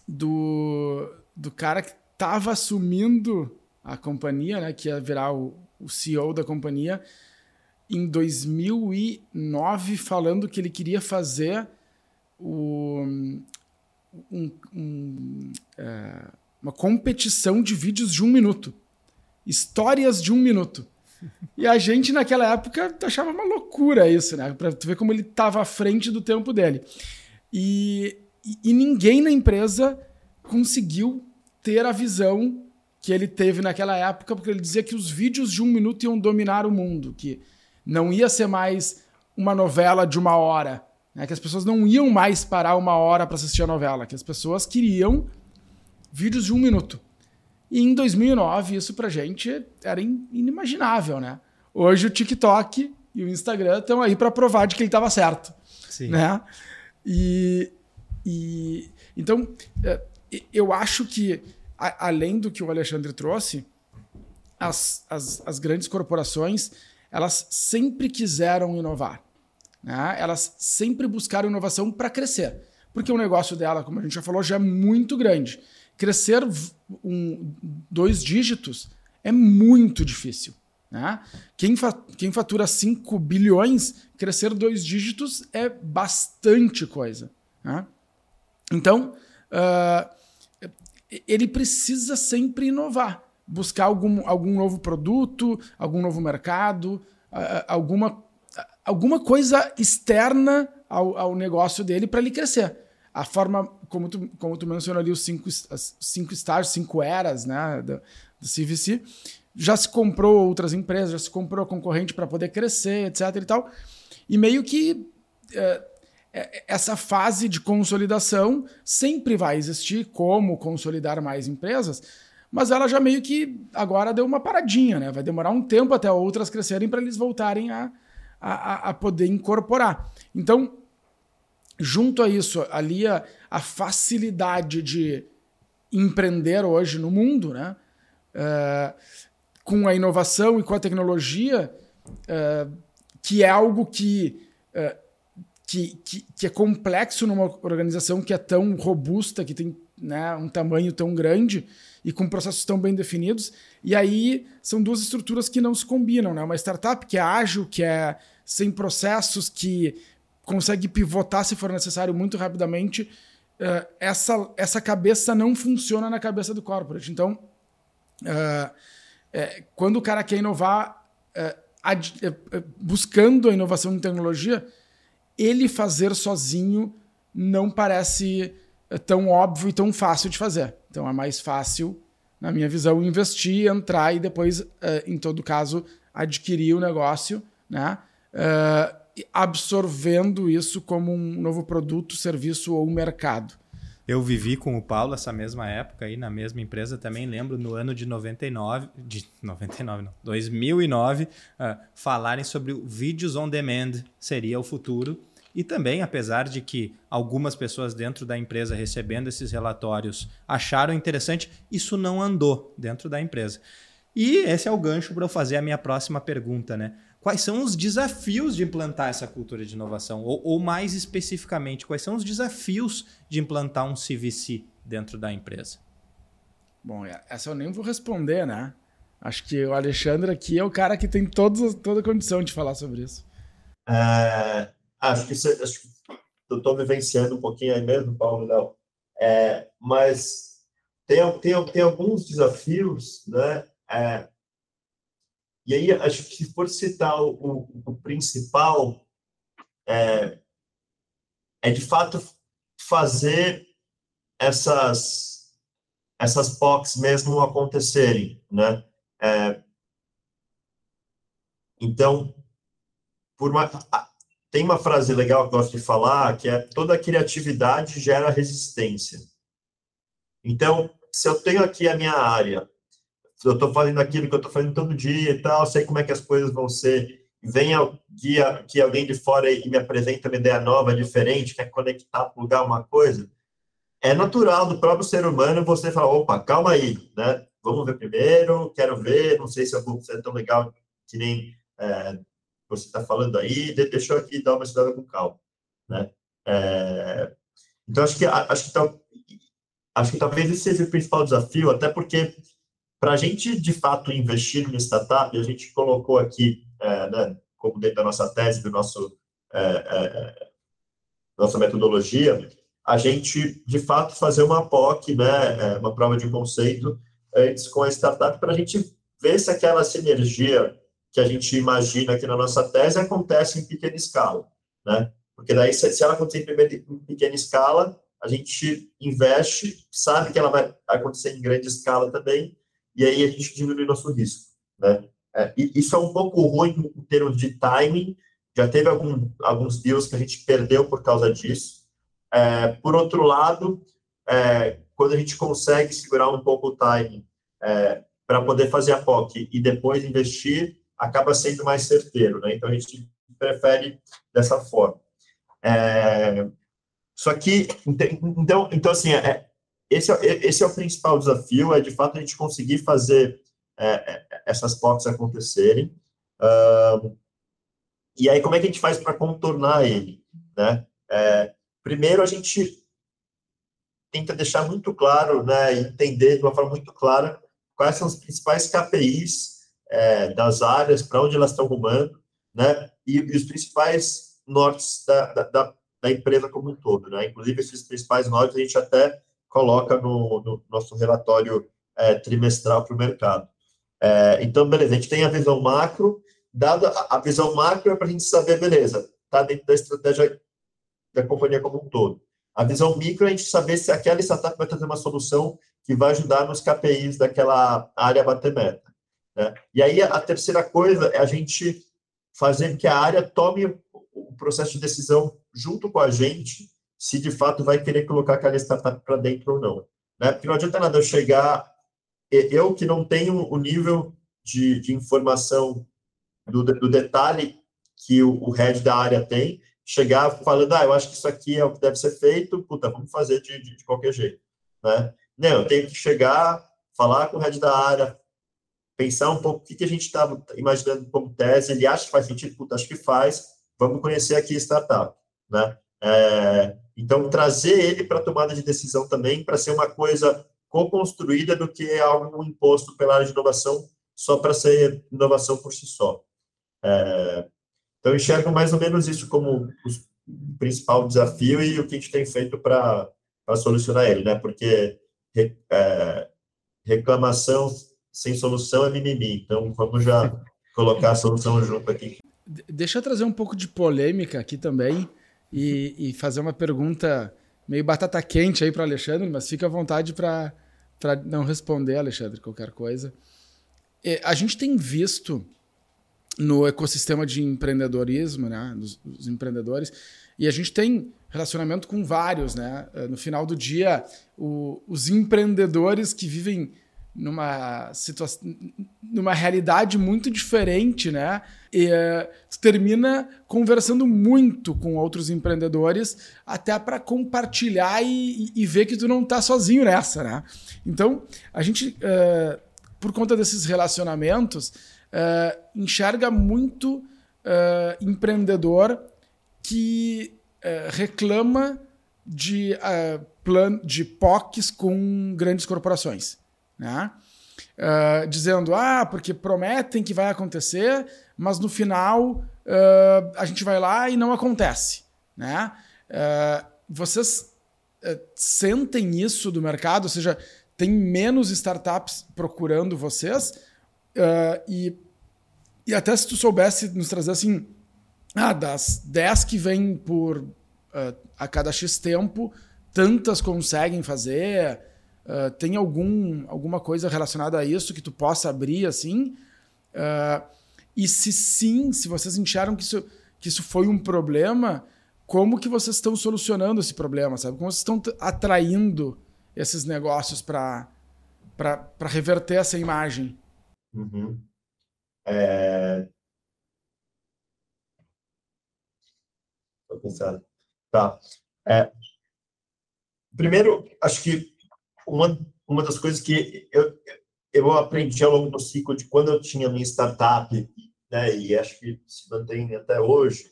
do, do cara que estava assumindo a companhia, né, que ia virar o, o CEO da companhia, em 2009, falando que ele queria fazer o, um, um, é, uma competição de vídeos de um minuto. Histórias de um minuto. E a gente, naquela época, achava uma loucura isso, né? Pra tu ver como ele estava à frente do tempo dele. E, e, ninguém na empresa conseguiu ter a visão que ele teve naquela época, porque ele dizia que os vídeos de um minuto iam dominar o mundo, que não ia ser mais uma novela de uma hora, né? que as pessoas não iam mais parar uma hora para assistir a novela, que as pessoas queriam vídeos de um minuto. E em 2009 isso pra gente era inimaginável, né? Hoje o TikTok e o Instagram estão aí para provar de que ele estava certo. Sim. Né? E, e então é, eu acho que a, além do que o Alexandre trouxe, as, as, as grandes corporações elas sempre quiseram inovar. Né? Elas sempre buscaram inovação para crescer. Porque o negócio dela, como a gente já falou, já é muito grande. Crescer um, dois dígitos é muito difícil. Né? Quem, fa quem fatura 5 bilhões, crescer dois dígitos é bastante coisa. Né? Então, uh, ele precisa sempre inovar, buscar algum, algum novo produto, algum novo mercado, uh, alguma, alguma coisa externa ao, ao negócio dele para ele crescer. A forma, como tu, como tu mencionou ali, os cinco, cinco estágios, cinco eras né, do, do CVC, já se comprou outras empresas, já se comprou concorrente para poder crescer, etc. e tal. E meio que é, é, essa fase de consolidação sempre vai existir, como consolidar mais empresas, mas ela já meio que agora deu uma paradinha, né? Vai demorar um tempo até outras crescerem para eles voltarem a, a, a poder incorporar. Então, junto a isso, ali a, a facilidade de empreender hoje no mundo, né? Uh, com a inovação e com a tecnologia, uh, que é algo que, uh, que, que, que, é complexo numa organização que é tão robusta, que tem né, um tamanho tão grande e com processos tão bem definidos. E aí são duas estruturas que não se combinam. Né? Uma startup que é ágil, que é sem processos, que consegue pivotar se for necessário muito rapidamente. Uh, essa, essa cabeça não funciona na cabeça do corporate. Então, uh, é, quando o cara quer inovar, é, ad, buscando a inovação em tecnologia, ele fazer sozinho não parece tão óbvio e tão fácil de fazer. Então é mais fácil, na minha visão, investir, entrar e depois, em todo caso, adquirir o negócio, né? Absorvendo isso como um novo produto, serviço ou mercado. Eu vivi com o Paulo essa mesma época aí na mesma empresa também lembro no ano de 99 de 99 não 2009 uh, falarem sobre o vídeos on demand seria o futuro. E também apesar de que algumas pessoas dentro da empresa recebendo esses relatórios acharam interessante isso não andou dentro da empresa. E esse é o gancho para eu fazer a minha próxima pergunta né quais são os desafios de implantar essa cultura de inovação? Ou, ou, mais especificamente, quais são os desafios de implantar um CVC dentro da empresa? Bom, é, essa eu nem vou responder, né? Acho que o Alexandre aqui é o cara que tem todos, toda a condição de falar sobre isso. É, acho que você, acho que eu estou vivenciando um pouquinho aí mesmo, Paulo, não. É, mas tem, tem, tem alguns desafios, né? É, e aí, acho que se for citar o, o principal, é, é de fato fazer essas, essas POCs mesmo acontecerem, né? É, então, por uma, tem uma frase legal que eu gosto de falar, que é toda criatividade gera resistência. Então, se eu tenho aqui a minha área eu estou fazendo aquilo que eu estou fazendo todo dia e tal, sei como é que as coisas vão ser. Vem aqui, que alguém de fora e me apresenta uma ideia nova, diferente, quer conectar, plugar uma coisa. É natural do próprio ser humano você falar, opa, calma aí, né? Vamos ver primeiro, quero ver, não sei se eu vou ser tão legal que nem é, você está falando aí, deixa eu aqui dar uma estudada com calma, né? É, então, acho que, acho que, acho que talvez esse seja o principal desafio, até porque para a gente, de fato, investir em startup, a gente colocou aqui, é, né, como dentro da nossa tese, do nosso, é, é, nossa metodologia, a gente, de fato, fazer uma POC, né, é, uma prova de conceito, antes com a startup, para a gente ver se aquela sinergia que a gente imagina aqui na nossa tese acontece em pequena escala, né? Porque daí, se ela acontecer em pequena escala, a gente investe, sabe que ela vai acontecer em grande escala também, e aí a gente diminui nosso risco, né? É, isso é um pouco ruim em termos de timing, já teve algum, alguns deals que a gente perdeu por causa disso. É, por outro lado, é, quando a gente consegue segurar um pouco o timing é, para poder fazer a POC e depois investir, acaba sendo mais certeiro, né? Então a gente prefere dessa forma. É, só que, então, então assim, é, esse, é, esse é o principal desafio, é de fato a gente conseguir fazer é, é essas POCs acontecerem. Uh, e aí, como é que a gente faz para contornar ele? Né? É, primeiro, a gente tenta deixar muito claro, né, entender de uma forma muito clara quais são os principais KPIs é, das áreas, para onde elas estão rumando, né, e, e os principais nortes da, da, da, empresa como um todo. Né? Inclusive, esses principais nortes a gente até coloca no, no nosso relatório é, trimestral para o mercado. É, então, beleza, a gente tem a visão macro, dada a visão macro é para a gente saber, beleza, está dentro da estratégia da companhia como um todo. A visão micro é a gente saber se aquela startup vai trazer uma solução que vai ajudar nos KPIs daquela área a bater meta. Né? E aí a terceira coisa é a gente fazer que a área tome o processo de decisão junto com a gente, se de fato vai querer colocar aquela startup para dentro ou não. Né? Porque não adianta nada eu chegar, eu que não tenho o nível de, de informação do, do detalhe que o, o head da área tem, chegar falando, ah, eu acho que isso aqui é o que deve ser feito, puta, vamos fazer de, de, de qualquer jeito, né? Não, eu tenho que chegar, falar com o head da área, pensar um pouco o que, que a gente está imaginando como tese, ele acha que faz sentido, puta, acho que faz, vamos conhecer aqui a startup, né? É, então, trazer ele para a tomada de decisão também, para ser uma coisa co-construída do que algo imposto pela área de inovação só para ser inovação por si só. É, então, enxergo mais ou menos isso como o principal desafio e o que a gente tem feito para solucionar ele, né? Porque é, reclamação sem solução é mimimi. Então, vamos já colocar a solução junto aqui. Deixa eu trazer um pouco de polêmica aqui também e, e fazer uma pergunta meio batata quente aí para Alexandre, mas fica à vontade para não responder, Alexandre, qualquer coisa. É, a gente tem visto no ecossistema de empreendedorismo, né, dos, dos, empreendedores, e a gente tem relacionamento com vários, né? Eh, no final do dia, o, os empreendedores que vivem numa situação, numa realidade muito diferente, né? E uh, tu termina conversando muito com outros empreendedores, até para compartilhar e, e, ver que tu não tá sozinho nessa, né? Então, a gente, uh, por conta desses relacionamentos, uh, enxerga muito empreendedor que reclama de, plan de POCs com grandes corporações. Né? dizendo, ah, porque prometem que vai acontecer, mas no final a gente vai lá e não acontece. Né? vocês sentem isso do mercado? Ou seja, tem menos startups procurando vocês? Uh, e e até se tu soubesse nos trazer assim, ah, das 10 que vêm por uh, a cada X tempo, tantas conseguem fazer? Uh, tem algum, alguma coisa relacionada a isso que tu possa abrir assim? Uh, e se sim, se vocês enxergam que isso, que isso foi um problema, como que vocês estão solucionando esse problema, sabe? Como vocês estão atraindo esses negócios para reverter essa imagem? Uhum. É... Tô pensando. Tá. É... Primeiro, acho que uma, uma das coisas que eu, eu aprendi ao longo do ciclo de quando eu tinha minha startup, né, e acho que se mantém até hoje,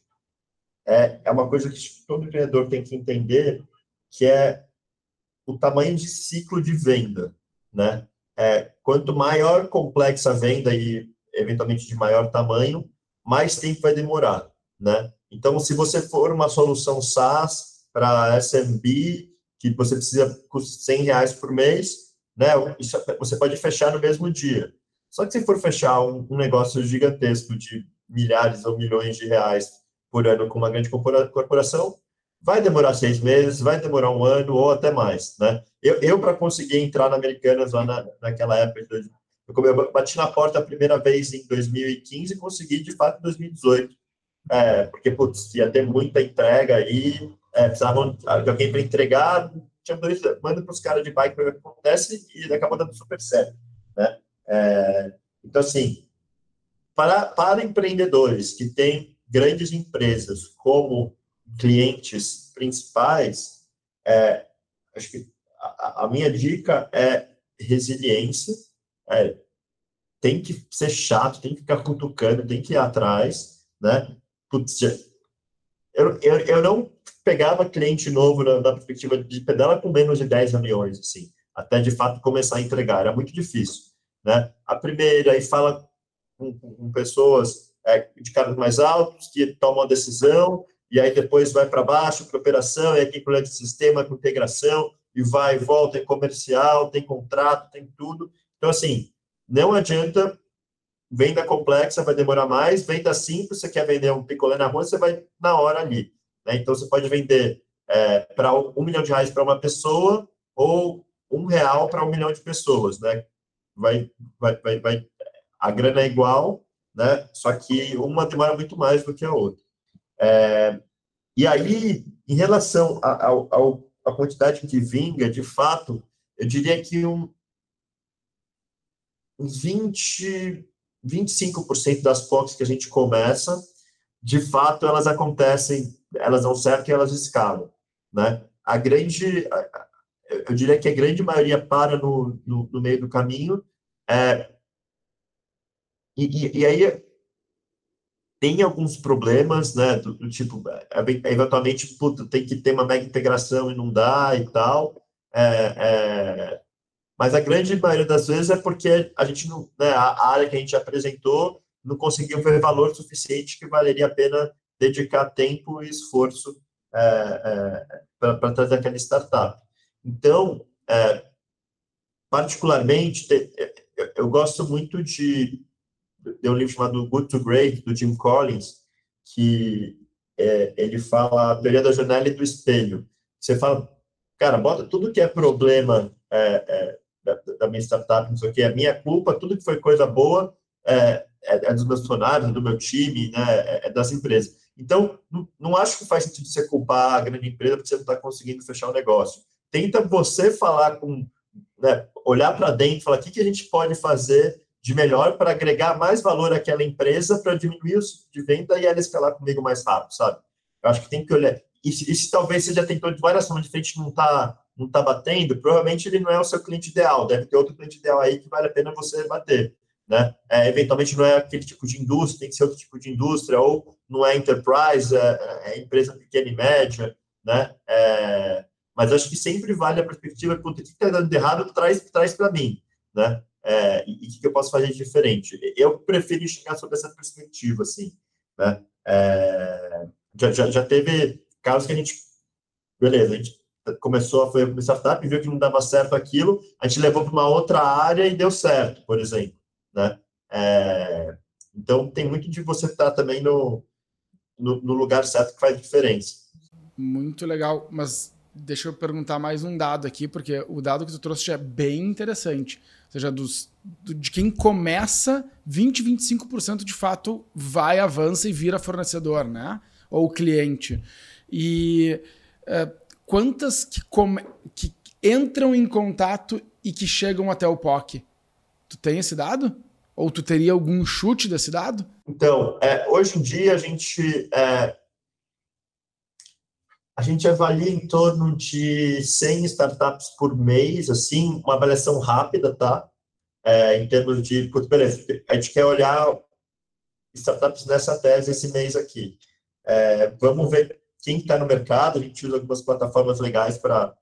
é, é uma coisa que todo empreendedor tem que entender, que é o tamanho de ciclo de venda, né? É, quanto maior complexa a venda e eventualmente de maior tamanho, mais tempo vai demorar, né? Então, se você for uma solução SaaS para SMB, que você precisa custa 100 reais por mês, né? Isso, você pode fechar no mesmo dia. Só que se for fechar um, um negócio gigantesco de milhares ou milhões de reais por ano com uma grande corporação, vai demorar seis meses, vai demorar um ano ou até mais, né? Eu, eu para conseguir entrar na Americanas lá na, naquela época de eu bati na porta a primeira vez em 2015 e consegui, de fato, em 2018. É, porque, putz, ia ter muita entrega aí, é, precisavam de alguém para entregar, tinha dois, manda para os caras de bike para ver o que acontece e acabou dando super certo, né? É, então, assim, para, para empreendedores que têm grandes empresas como clientes principais, é, acho que a, a, minha dica é resiliência. É, tem que ser chato, tem que ficar cutucando, tem que ir atrás, né? Putz, eu, eu, eu não pegava cliente novo na, na perspectiva de pedala com menos de 10 reuniões, assim, até de fato começar a entregar, era muito difícil, né? A primeira, aí fala com, com pessoas é, de cargos mais altos que tomam a decisão, e aí depois vai para baixo, para operação, e tem problema de sistema com integração, e vai e volta, tem comercial, tem contrato, tem tudo. Então, assim, não adianta venda complexa, vai demorar mais, venda simples, você quer vender um picolé na rua, você vai na hora ali. Né? Então, você pode vender é, para um milhão de reais para uma pessoa ou um real para um milhão de pessoas, né? Vai, vai, vai, vai, a grana é igual, né? Só que uma demora muito mais do que a outra. É, e aí, em relação à quantidade que vinga, de fato, eu diria que um, uns 20, 25% das POCs que a gente começa, de fato, elas acontecem, elas dão certo e elas escalam, né? A grande, eu diria que a grande maioria para no, no, no meio do caminho, é, e, e, aí tem alguns problemas, né, do, do tipo, é, é, eventualmente, puta, tem que ter uma mega integração e não dá e tal, é, é, mas a grande maioria das vezes é porque a gente não, né, a área que a gente apresentou não conseguiu ver valor suficiente que valeria a pena dedicar tempo e esforço é, é, para trazer aquela startup. Então, é, particularmente, te, eu, eu, gosto muito de, de um livro chamado Good to Great, do Jim Collins, que é, ele fala a teoria da janela e do espelho. Você fala, cara, bota tudo que é problema é, é, da, da, minha startup, não sei o que, é minha culpa, tudo que foi coisa boa é, é, é dos meus funcionários, é do meu time, né, é, é, das empresas. Então, não, não, acho que faz sentido você culpar a grande empresa porque você não está conseguindo fechar o negócio. Tenta você falar com, né, olhar para dentro falar o que, que a gente pode fazer de melhor para agregar mais valor àquela empresa para diminuir o de venda e ela escalar comigo mais rápido, sabe? Eu acho que tem que olhar. E se, e se talvez você já tentou de várias formas diferentes não está não está batendo, provavelmente ele não é o seu cliente ideal, deve ter outro cliente ideal aí que vale a pena você bater. Né? É, eventualmente não é aquele tipo de indústria, tem que ser outro tipo de indústria, ou não é enterprise, é, é empresa pequena e média, né? É, mas acho que sempre vale a perspectiva o que está dando de errado, traz, traz para mim, né? É, e o que, eu posso fazer de diferente? Eu prefiro enxergar sobre essa perspectiva, assim, né? É, já, já, já teve casos que a gente, beleza, a gente começou a uma startup, viu que não dava certo aquilo, a gente levou para uma outra área e deu certo, por exemplo, né? É, então tem muito de você estar também no, no, no, lugar certo que faz diferença. Muito legal, mas deixa eu perguntar mais um dado aqui, porque o dado que tu trouxe já é bem interessante. Ou seja, dos, do, de quem começa, 20, 25% de fato vai, avança e vira fornecedor, né? Ou cliente. E é, quantas que, come, que entram em contato e que chegam até o POC? Tu tem esse dado? Ou tu teria algum chute desse dado? Então, é, hoje em dia a gente é, a gente avalia em torno de 100 startups por mês, assim, uma avaliação rápida, tá? É, em termos de, beleza, a gente quer olhar startups nessa tese esse mês aqui. É, vamos ver quem está no mercado, a gente usa algumas plataformas legais para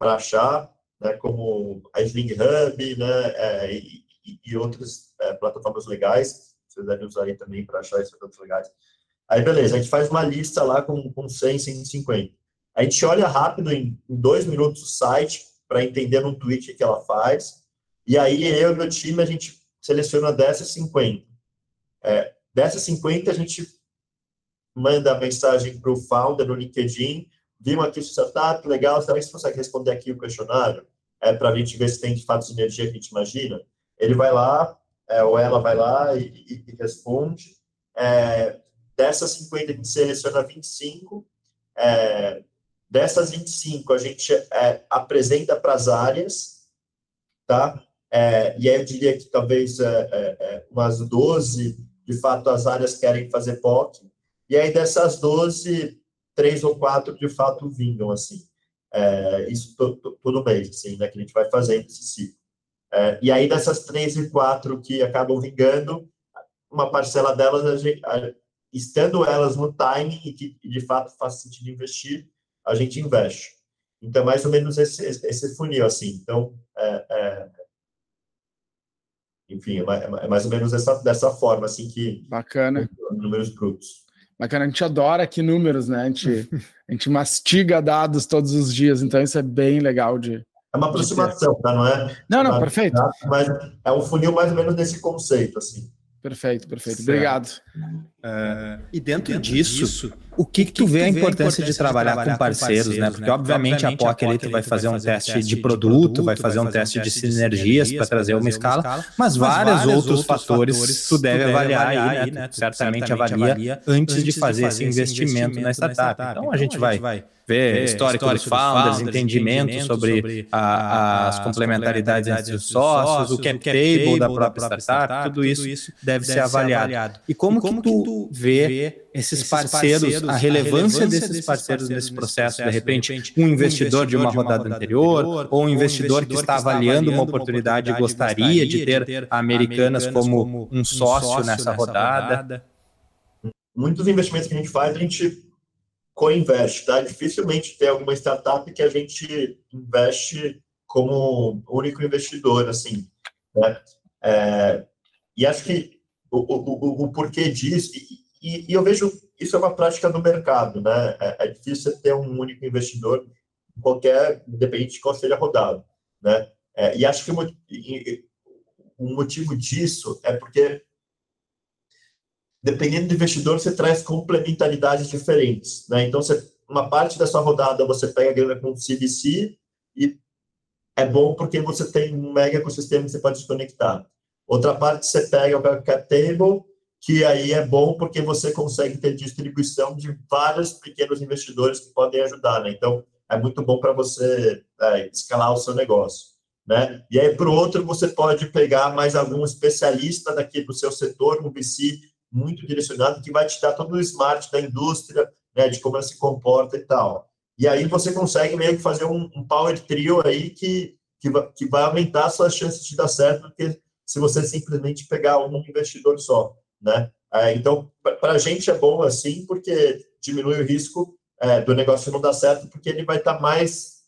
achar, né, como a Sling Hub né, é, e, e, outras é, plataformas legais, vocês devem usar aí também para achar esses produtos legais. Aí, beleza, a gente faz uma lista lá com, com 100, 150. A gente olha rápido, em, em dois minutos, o site, para entender no tweet o que ela faz. E aí, eu e meu time, a gente seleciona dessas 50. É, dessas 50, a gente manda mensagem para o founder no LinkedIn, vimos aqui o startup, legal, que você consegue responder aqui o questionário? É, para a gente ver se tem, de fato, sinergia que a gente imagina. Ele vai lá, é, ou ela vai lá e, e, e responde. É, dessas 50, a gente seleciona 25. É, dessas 25, a gente é, apresenta para as áreas, tá? é, e aí eu diria que talvez é, é umas 12, de fato, as áreas querem fazer POC, e aí dessas 12, três ou quatro de fato vingam, assim. É, isso todo mês, assim, né, que a gente vai fazendo esse ciclo. É, e aí dessas três e quatro que acabam vingando, uma parcela delas, a gente, a, estando elas no timing e que de fato faz sentido investir, a gente investe. Então, é mais ou menos esse, esse funil, assim. Então, é, é, enfim, é, é mais ou menos dessa, dessa forma, assim, que... Bacana. Números brutos. Bacana, a gente adora aqui números, né? A gente, [laughs] a gente mastiga dados todos os dias, então isso é bem legal de... É uma aproximação, tá? Não é... Não, não, perfeito. Mas é um funil mais ou menos desse conceito, assim. Perfeito, perfeito. Certo. Obrigado. Uh, e dentro, dentro disso, disso, o que, que, tu vê a importância de trabalhar, de trabalhar com, parceiros, com parceiros, né? Porque, né? obviamente, a POC ali tu vai fazer um teste de produto, vai fazer um teste de sinergias para trazer uma escala, mas vários outros fatores tu deve avaliar aí, né? Certamente avalia antes de fazer esse investimento na startup. Então, a gente vai ver histórico dos founders, entendimento sobre as complementaridades entre os sócios, o cap table da própria startup, tudo isso deve ser avaliado. E como que tu vê esses, esses parceiros, parceiros, a relevância, a relevância desses, desses parceiros, nesse processo, processo, de repente, de repente um, investidor de uma rodada, anterior, anterior, ou um investidor, investidor que está avaliando uma oportunidade e gostaria de ter, ter Americanas, como um sócio nessa rodada. rodada. Muitos investimentos que a gente faz, a gente co-investe, tá? Dificilmente tem alguma startup que a gente investe como único investidor, assim, né? É, e acho que o, o, o, porquê disso, e, e, eu vejo isso é uma prática do mercado, né? É, é difícil ter um único investidor em qualquer, independente de qual seja rodado, né? É, e acho que o, o motivo disso é porque dependendo do investidor, você traz complementaridades diferentes, né? Então, você, uma parte da sua rodada você pega grana com o CVC e é bom porque você tem um mega ecossistema que você pode desconectar. Outra parte você pega o cap table que aí é bom porque você consegue ter distribuição de vários pequenos investidores que podem ajudar, né? Então, é muito bom para você é, escalar o seu negócio, né? E aí, para o outro, você pode pegar mais algum especialista daqui do seu setor, um VC muito direcionado, que vai te dar todo o smart da indústria, né, de como ela se comporta e tal. E aí você consegue meio que fazer um, um power trio aí que, que, que vai aumentar suas chances de dar certo, porque se você simplesmente pegar um investidor só né? É, então, para a gente é bom assim, porque diminui o risco é, do negócio não dar certo, porque ele vai estar tá mais,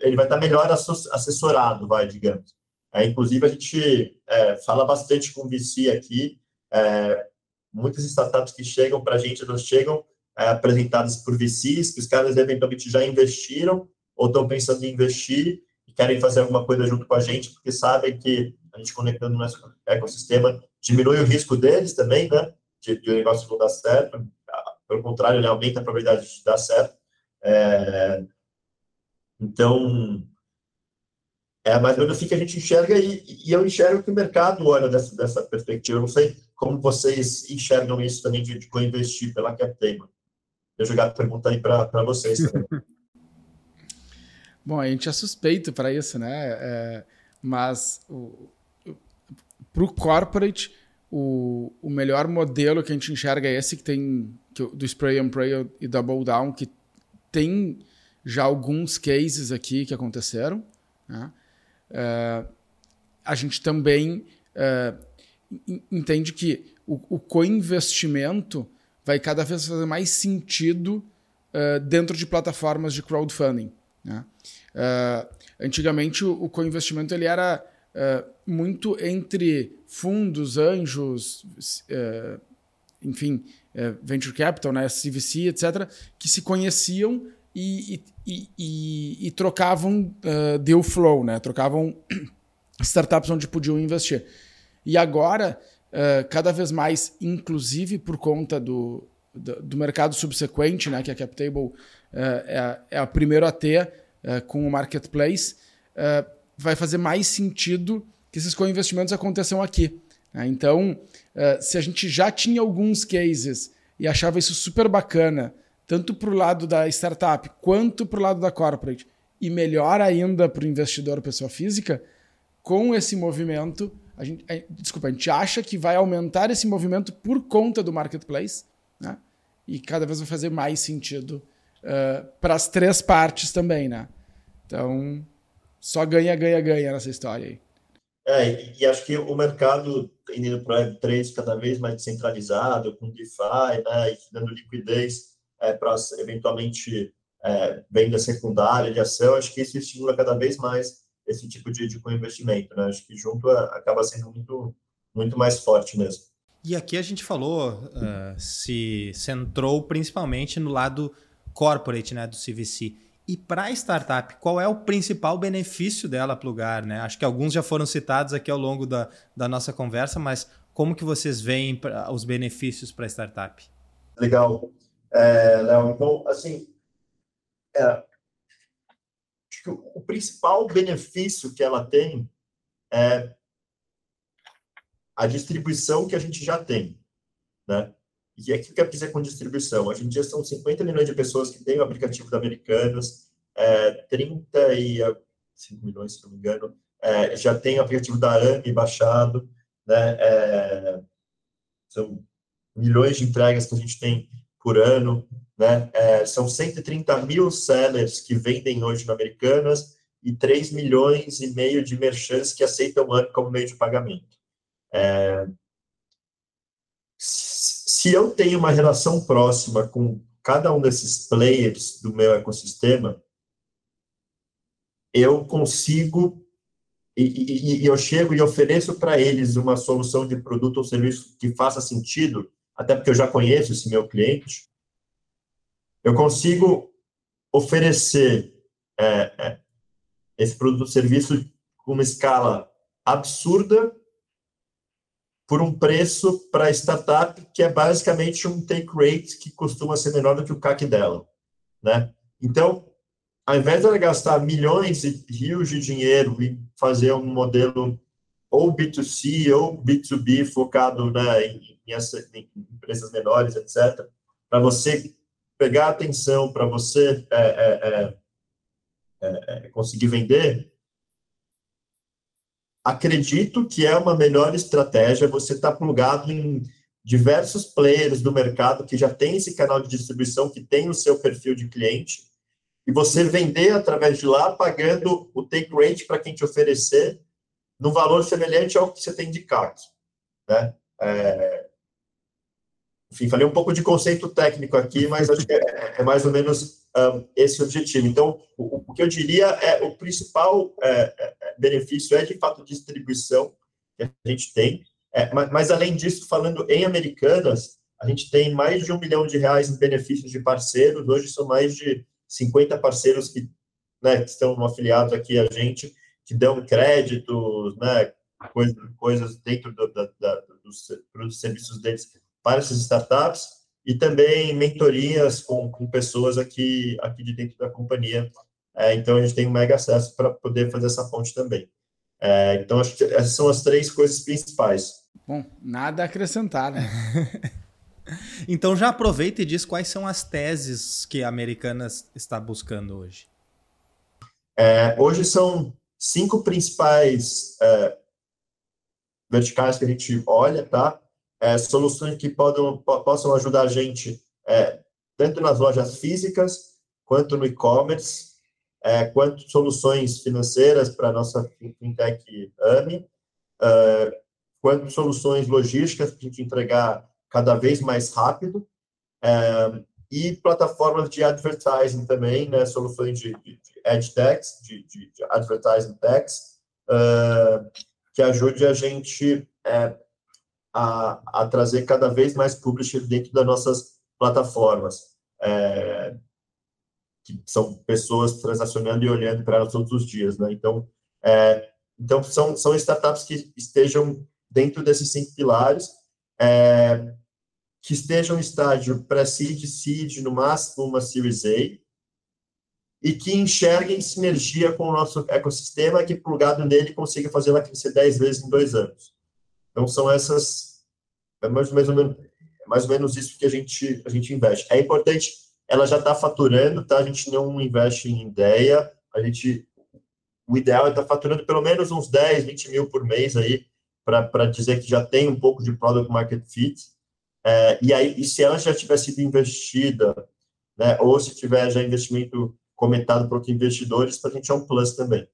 ele vai estar tá melhor assessorado, vai, digamos. É, inclusive, a gente é, fala bastante com o VC aqui, é, muitas startups que chegam para a gente, elas chegam é, apresentadas por VCs, que os caras eventualmente já investiram ou estão pensando em investir e querem fazer alguma coisa junto com a gente, porque sabem que a gente conectando no nosso ecossistema diminui o risco deles também, né? De, de o negócio não dar certo. Pelo contrário, ele aumenta a probabilidade de dar certo. É, então, é mais ou menos assim que a gente enxerga e, e, eu enxergo que o mercado olha dessa, dessa perspectiva. Eu não sei como vocês enxergam isso também de, de co-investir pela CapTable. Eu jogar a pergunta aí para vocês também. [laughs] Bom, a gente é suspeito para isso, né? É, mas o, para o corporate, o, o melhor modelo que a gente enxerga é esse que tem que, do Spray and Pray e Double Down, que tem já alguns cases aqui que aconteceram. Né? Uh, a gente também uh, entende que o, o co-investimento vai cada vez fazer mais sentido uh, dentro de plataformas de crowdfunding. Né? antigamente, o, o co-investimento ele era uh, muito entre fundos, anjos, uh, enfim, uh, venture capital, né, CVC, etc., que se conheciam e, e, e, e trocavam deal flow, né, trocavam [clears throat] startups onde podiam investir. E agora, cada vez mais, inclusive por conta do, do, do mercado subsequente, né, que a CapTable é, é a primeira a ter com o marketplace, vai fazer mais sentido que esses co-investimentos aconteçam aqui. Né? Então, uh, se a gente já tinha alguns cases e achava isso super bacana, tanto para o lado da startup quanto para o lado da corporate, e melhor ainda para o investidor pessoa física, com esse movimento, a gente, a, desculpa, a gente acha que vai aumentar esse movimento por conta do marketplace, né? E cada vez vai fazer mais sentido uh, para as três partes também, né? Então, só ganha, ganha, ganha nessa história aí. É, e, acho que o mercado indo para o Web3 cada vez mais descentralizado, com DeFi, né, dando liquidez é, para eventualmente é, venda secundária de ação, acho que isso estimula cada vez mais esse tipo de, de co-investimento, né? Acho que junto a, acaba sendo muito, muito mais forte mesmo. E aqui a gente falou, uh, se centrou principalmente no lado corporate, né, do CVC. E para a startup, qual é o principal benefício dela plugar? Né? Acho que alguns já foram citados aqui ao longo da, da nossa conversa, mas como que vocês veem os benefícios para a startup? Legal. É, Léo, então, assim, é, acho que o, o principal benefício que ela tem é a distribuição que a gente já tem, né? E o que dizer com distribuição? Hoje em dia são 50 milhões de pessoas que têm o aplicativo da Americanas, é, 35 milhões, se não me engano, é, já tem o aplicativo da AMI baixado, né? É, são milhões de entregas que a gente tem por ano, né? É, são 130 mil sellers que vendem hoje na Americanas e 3 milhões e meio de merchants que aceitam o AMI como meio de pagamento. É, se eu tenho uma relação próxima com cada um desses players do meu ecossistema, eu consigo e, e, e eu chego e ofereço para eles uma solução de produto ou serviço que faça sentido, até porque eu já conheço esse meu cliente, eu consigo oferecer é, é, esse produto ou serviço com uma escala absurda por um preço para startup que é basicamente um take rate que costuma ser menor do que o CAC dela, né? Então, ao invés de ela gastar milhões e rios de dinheiro e fazer um modelo ou B2C ou B2B focado né, em, em, em empresas menores, etc., para você pegar atenção, para você é, é, é, é, conseguir vender, acredito que é uma melhor estratégia você estar tá plugado em diversos players do mercado que já tem esse canal de distribuição, que tem o seu perfil de cliente, e você vender através de lá, pagando o take rate para quem te oferecer, no valor semelhante ao que você tem de CAC. Né? É... Enfim, falei um pouco de conceito técnico aqui, mas acho que é, é mais ou menos um, esse objetivo. Então, o, o, que eu diria é o principal é, é, é benefício é, de fato, distribuição que a gente tem, é, mas, mas, além disso, falando em Americanas, a gente tem mais de um milhão de reais em benefícios de parceiros, hoje são mais de 50 parceiros que, né, que estão afiliados aqui a gente, que dão créditos, né, coisas, coisas dentro do, da, da, dos serviços deles para essas startups, e também mentorias com, com pessoas aqui, aqui de dentro da companhia. É, então, a gente tem um mega acesso para poder fazer essa ponte também. É, então, acho que essas são as três coisas principais. Bom, nada a acrescentar, né? [laughs] então, já aproveita e diz quais são as teses que a Americanas está buscando hoje. É, hoje são cinco principais é, verticais que a gente olha, tá? É, soluções que podam, possam ajudar a gente é, tanto nas lojas físicas, quanto no e-commerce, é, quanto soluções financeiras para a nossa fintech AMI, é, quanto soluções logísticas para a gente entregar cada vez mais rápido, é, e plataformas de advertising também, né, soluções de, de, de edtechs, de, de, de advertising techs, uh, que ajude a gente é, a, a trazer cada vez mais publishers dentro das nossas plataformas. É, que são pessoas transacionando e olhando para elas todos os dias, né? Então, é, então são, são startups que estejam dentro desses cinco pilares, é, que estejam em estágio pré-seed, seed, no máximo uma Series A, e que enxerguem sinergia com o nosso ecossistema, que plugado nele consiga fazer ela crescer 10 vezes em dois anos. Então, são essas, é mais, mais, ou menos, é mais ou menos isso que a gente, a gente investe. É importante, ela já está faturando, tá? A gente não investe em ideia, a gente, o ideal é estar tá faturando pelo menos uns 10, 20 mil por mês aí, para dizer que já tem um pouco de product market fit. É, e aí, e se ela já tiver sido investida, né, ou se tiver já investimento comentado por outros investidores, para a gente é um plus também.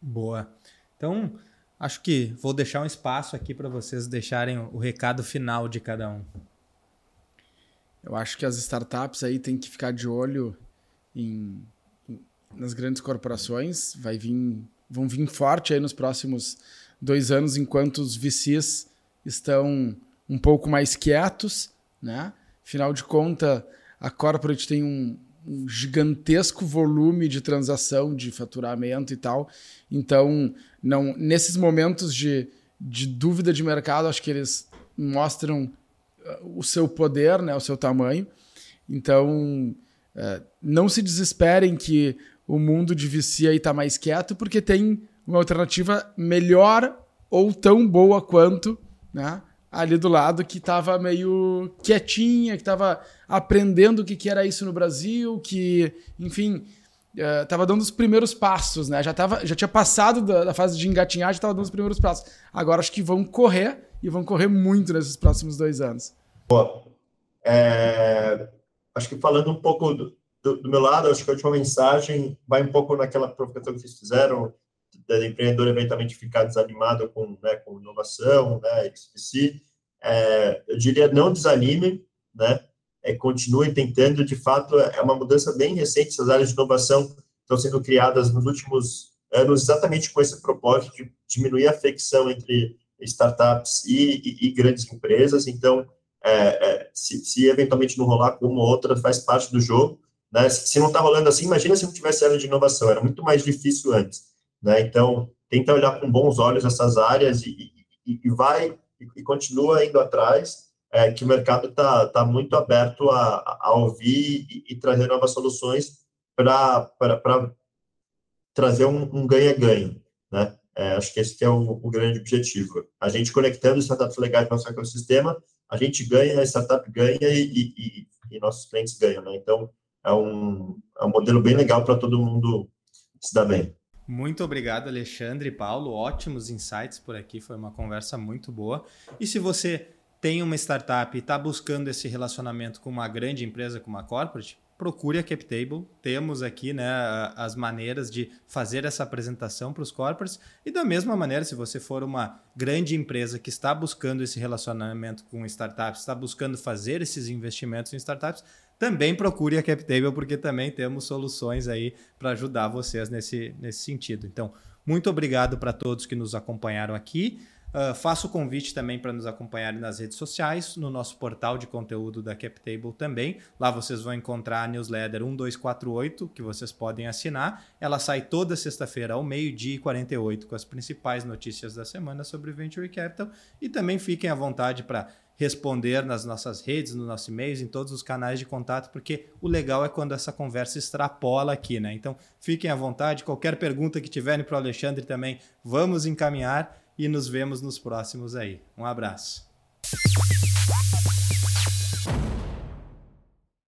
Boa. Então, acho que vou deixar um espaço aqui para vocês deixarem o recado final de cada um. Eu acho que as startups aí têm que ficar de olho em, nas grandes corporações. Vai vir, vão vir forte aí nos próximos dois anos, enquanto os VCs estão um pouco mais quietos, né? Afinal de contas, a corporate tem um, um gigantesco volume de transação, de faturamento e tal. Então, não nesses momentos de, de dúvida de mercado, acho que eles mostram o seu poder, né, o seu tamanho. Então, é, não se desesperem que o mundo de VC aí está mais quieto, porque tem uma alternativa melhor ou tão boa quanto, né? Ali do lado que estava meio quietinha, que estava aprendendo o que, que era isso no Brasil, que, enfim, estava uh, dando os primeiros passos, né? Já, tava, já tinha passado da, da fase de engatinhar, já estava dando os primeiros passos. Agora acho que vão correr e vão correr muito nesses próximos dois anos. Boa. É, acho que falando um pouco do, do, do, meu lado, acho que a última mensagem vai um pouco naquela provocação que vocês fizeram, da empreendedor eventualmente ficar desanimado com, né, com inovação, né, XPC. É, eu diria, não desanime, né, é, continue tentando, de fato, é uma mudança bem recente, essas áreas de inovação estão sendo criadas nos últimos anos exatamente com esse propósito de diminuir a fricção entre startups e, e, e grandes empresas. Então, é, é, se, se, eventualmente não rolar com uma ou outra, faz parte do jogo. Né? Se não está rolando assim, imagina se não tivesse área de inovação, era muito mais difícil antes. Né? Então, tenta olhar com bons olhos essas áreas e, e vai e, continua indo atrás, é, que o mercado está tá muito aberto a, a ouvir e, e trazer novas soluções para trazer um ganha-ganha. né? É, acho que esse que é o, o, grande objetivo. A gente conectando startups legais para o nosso ecossistema, a gente ganha, a startup ganha e, e, e nossos clientes ganham. Né? Então, é um, é um modelo bem legal para todo mundo se dar bem. Muito obrigado, Alexandre e Paulo. Ótimos insights por aqui. Foi uma conversa muito boa. E se você tem uma startup e está buscando esse relacionamento com uma grande empresa, com uma corporate, procure a CapTable. Temos aqui né, as maneiras de fazer essa apresentação para os corporates. E da mesma maneira, se você for uma grande empresa que está buscando esse relacionamento com startups, está buscando fazer esses investimentos em startups, também procure a CapTable, porque também temos soluções aí para ajudar vocês nesse, nesse sentido. Então, muito obrigado para todos que nos acompanharam aqui. Uh, faço o convite também para nos acompanharem nas redes sociais, no nosso portal de conteúdo da CapTable também. Lá vocês vão encontrar a newsletter 1248, que vocês podem assinar. Ela sai toda sexta-feira ao meio-dia e 48 com as principais notícias da semana sobre Venture Capital. E também fiquem à vontade para responder nas nossas redes, nos nossos e-mails, em todos os canais de contato, porque o legal é quando essa conversa extrapola aqui, né? Então, fiquem à vontade. Qualquer pergunta que tiverem para o Alexandre também, vamos encaminhar e nos vemos nos próximos aí. Um abraço.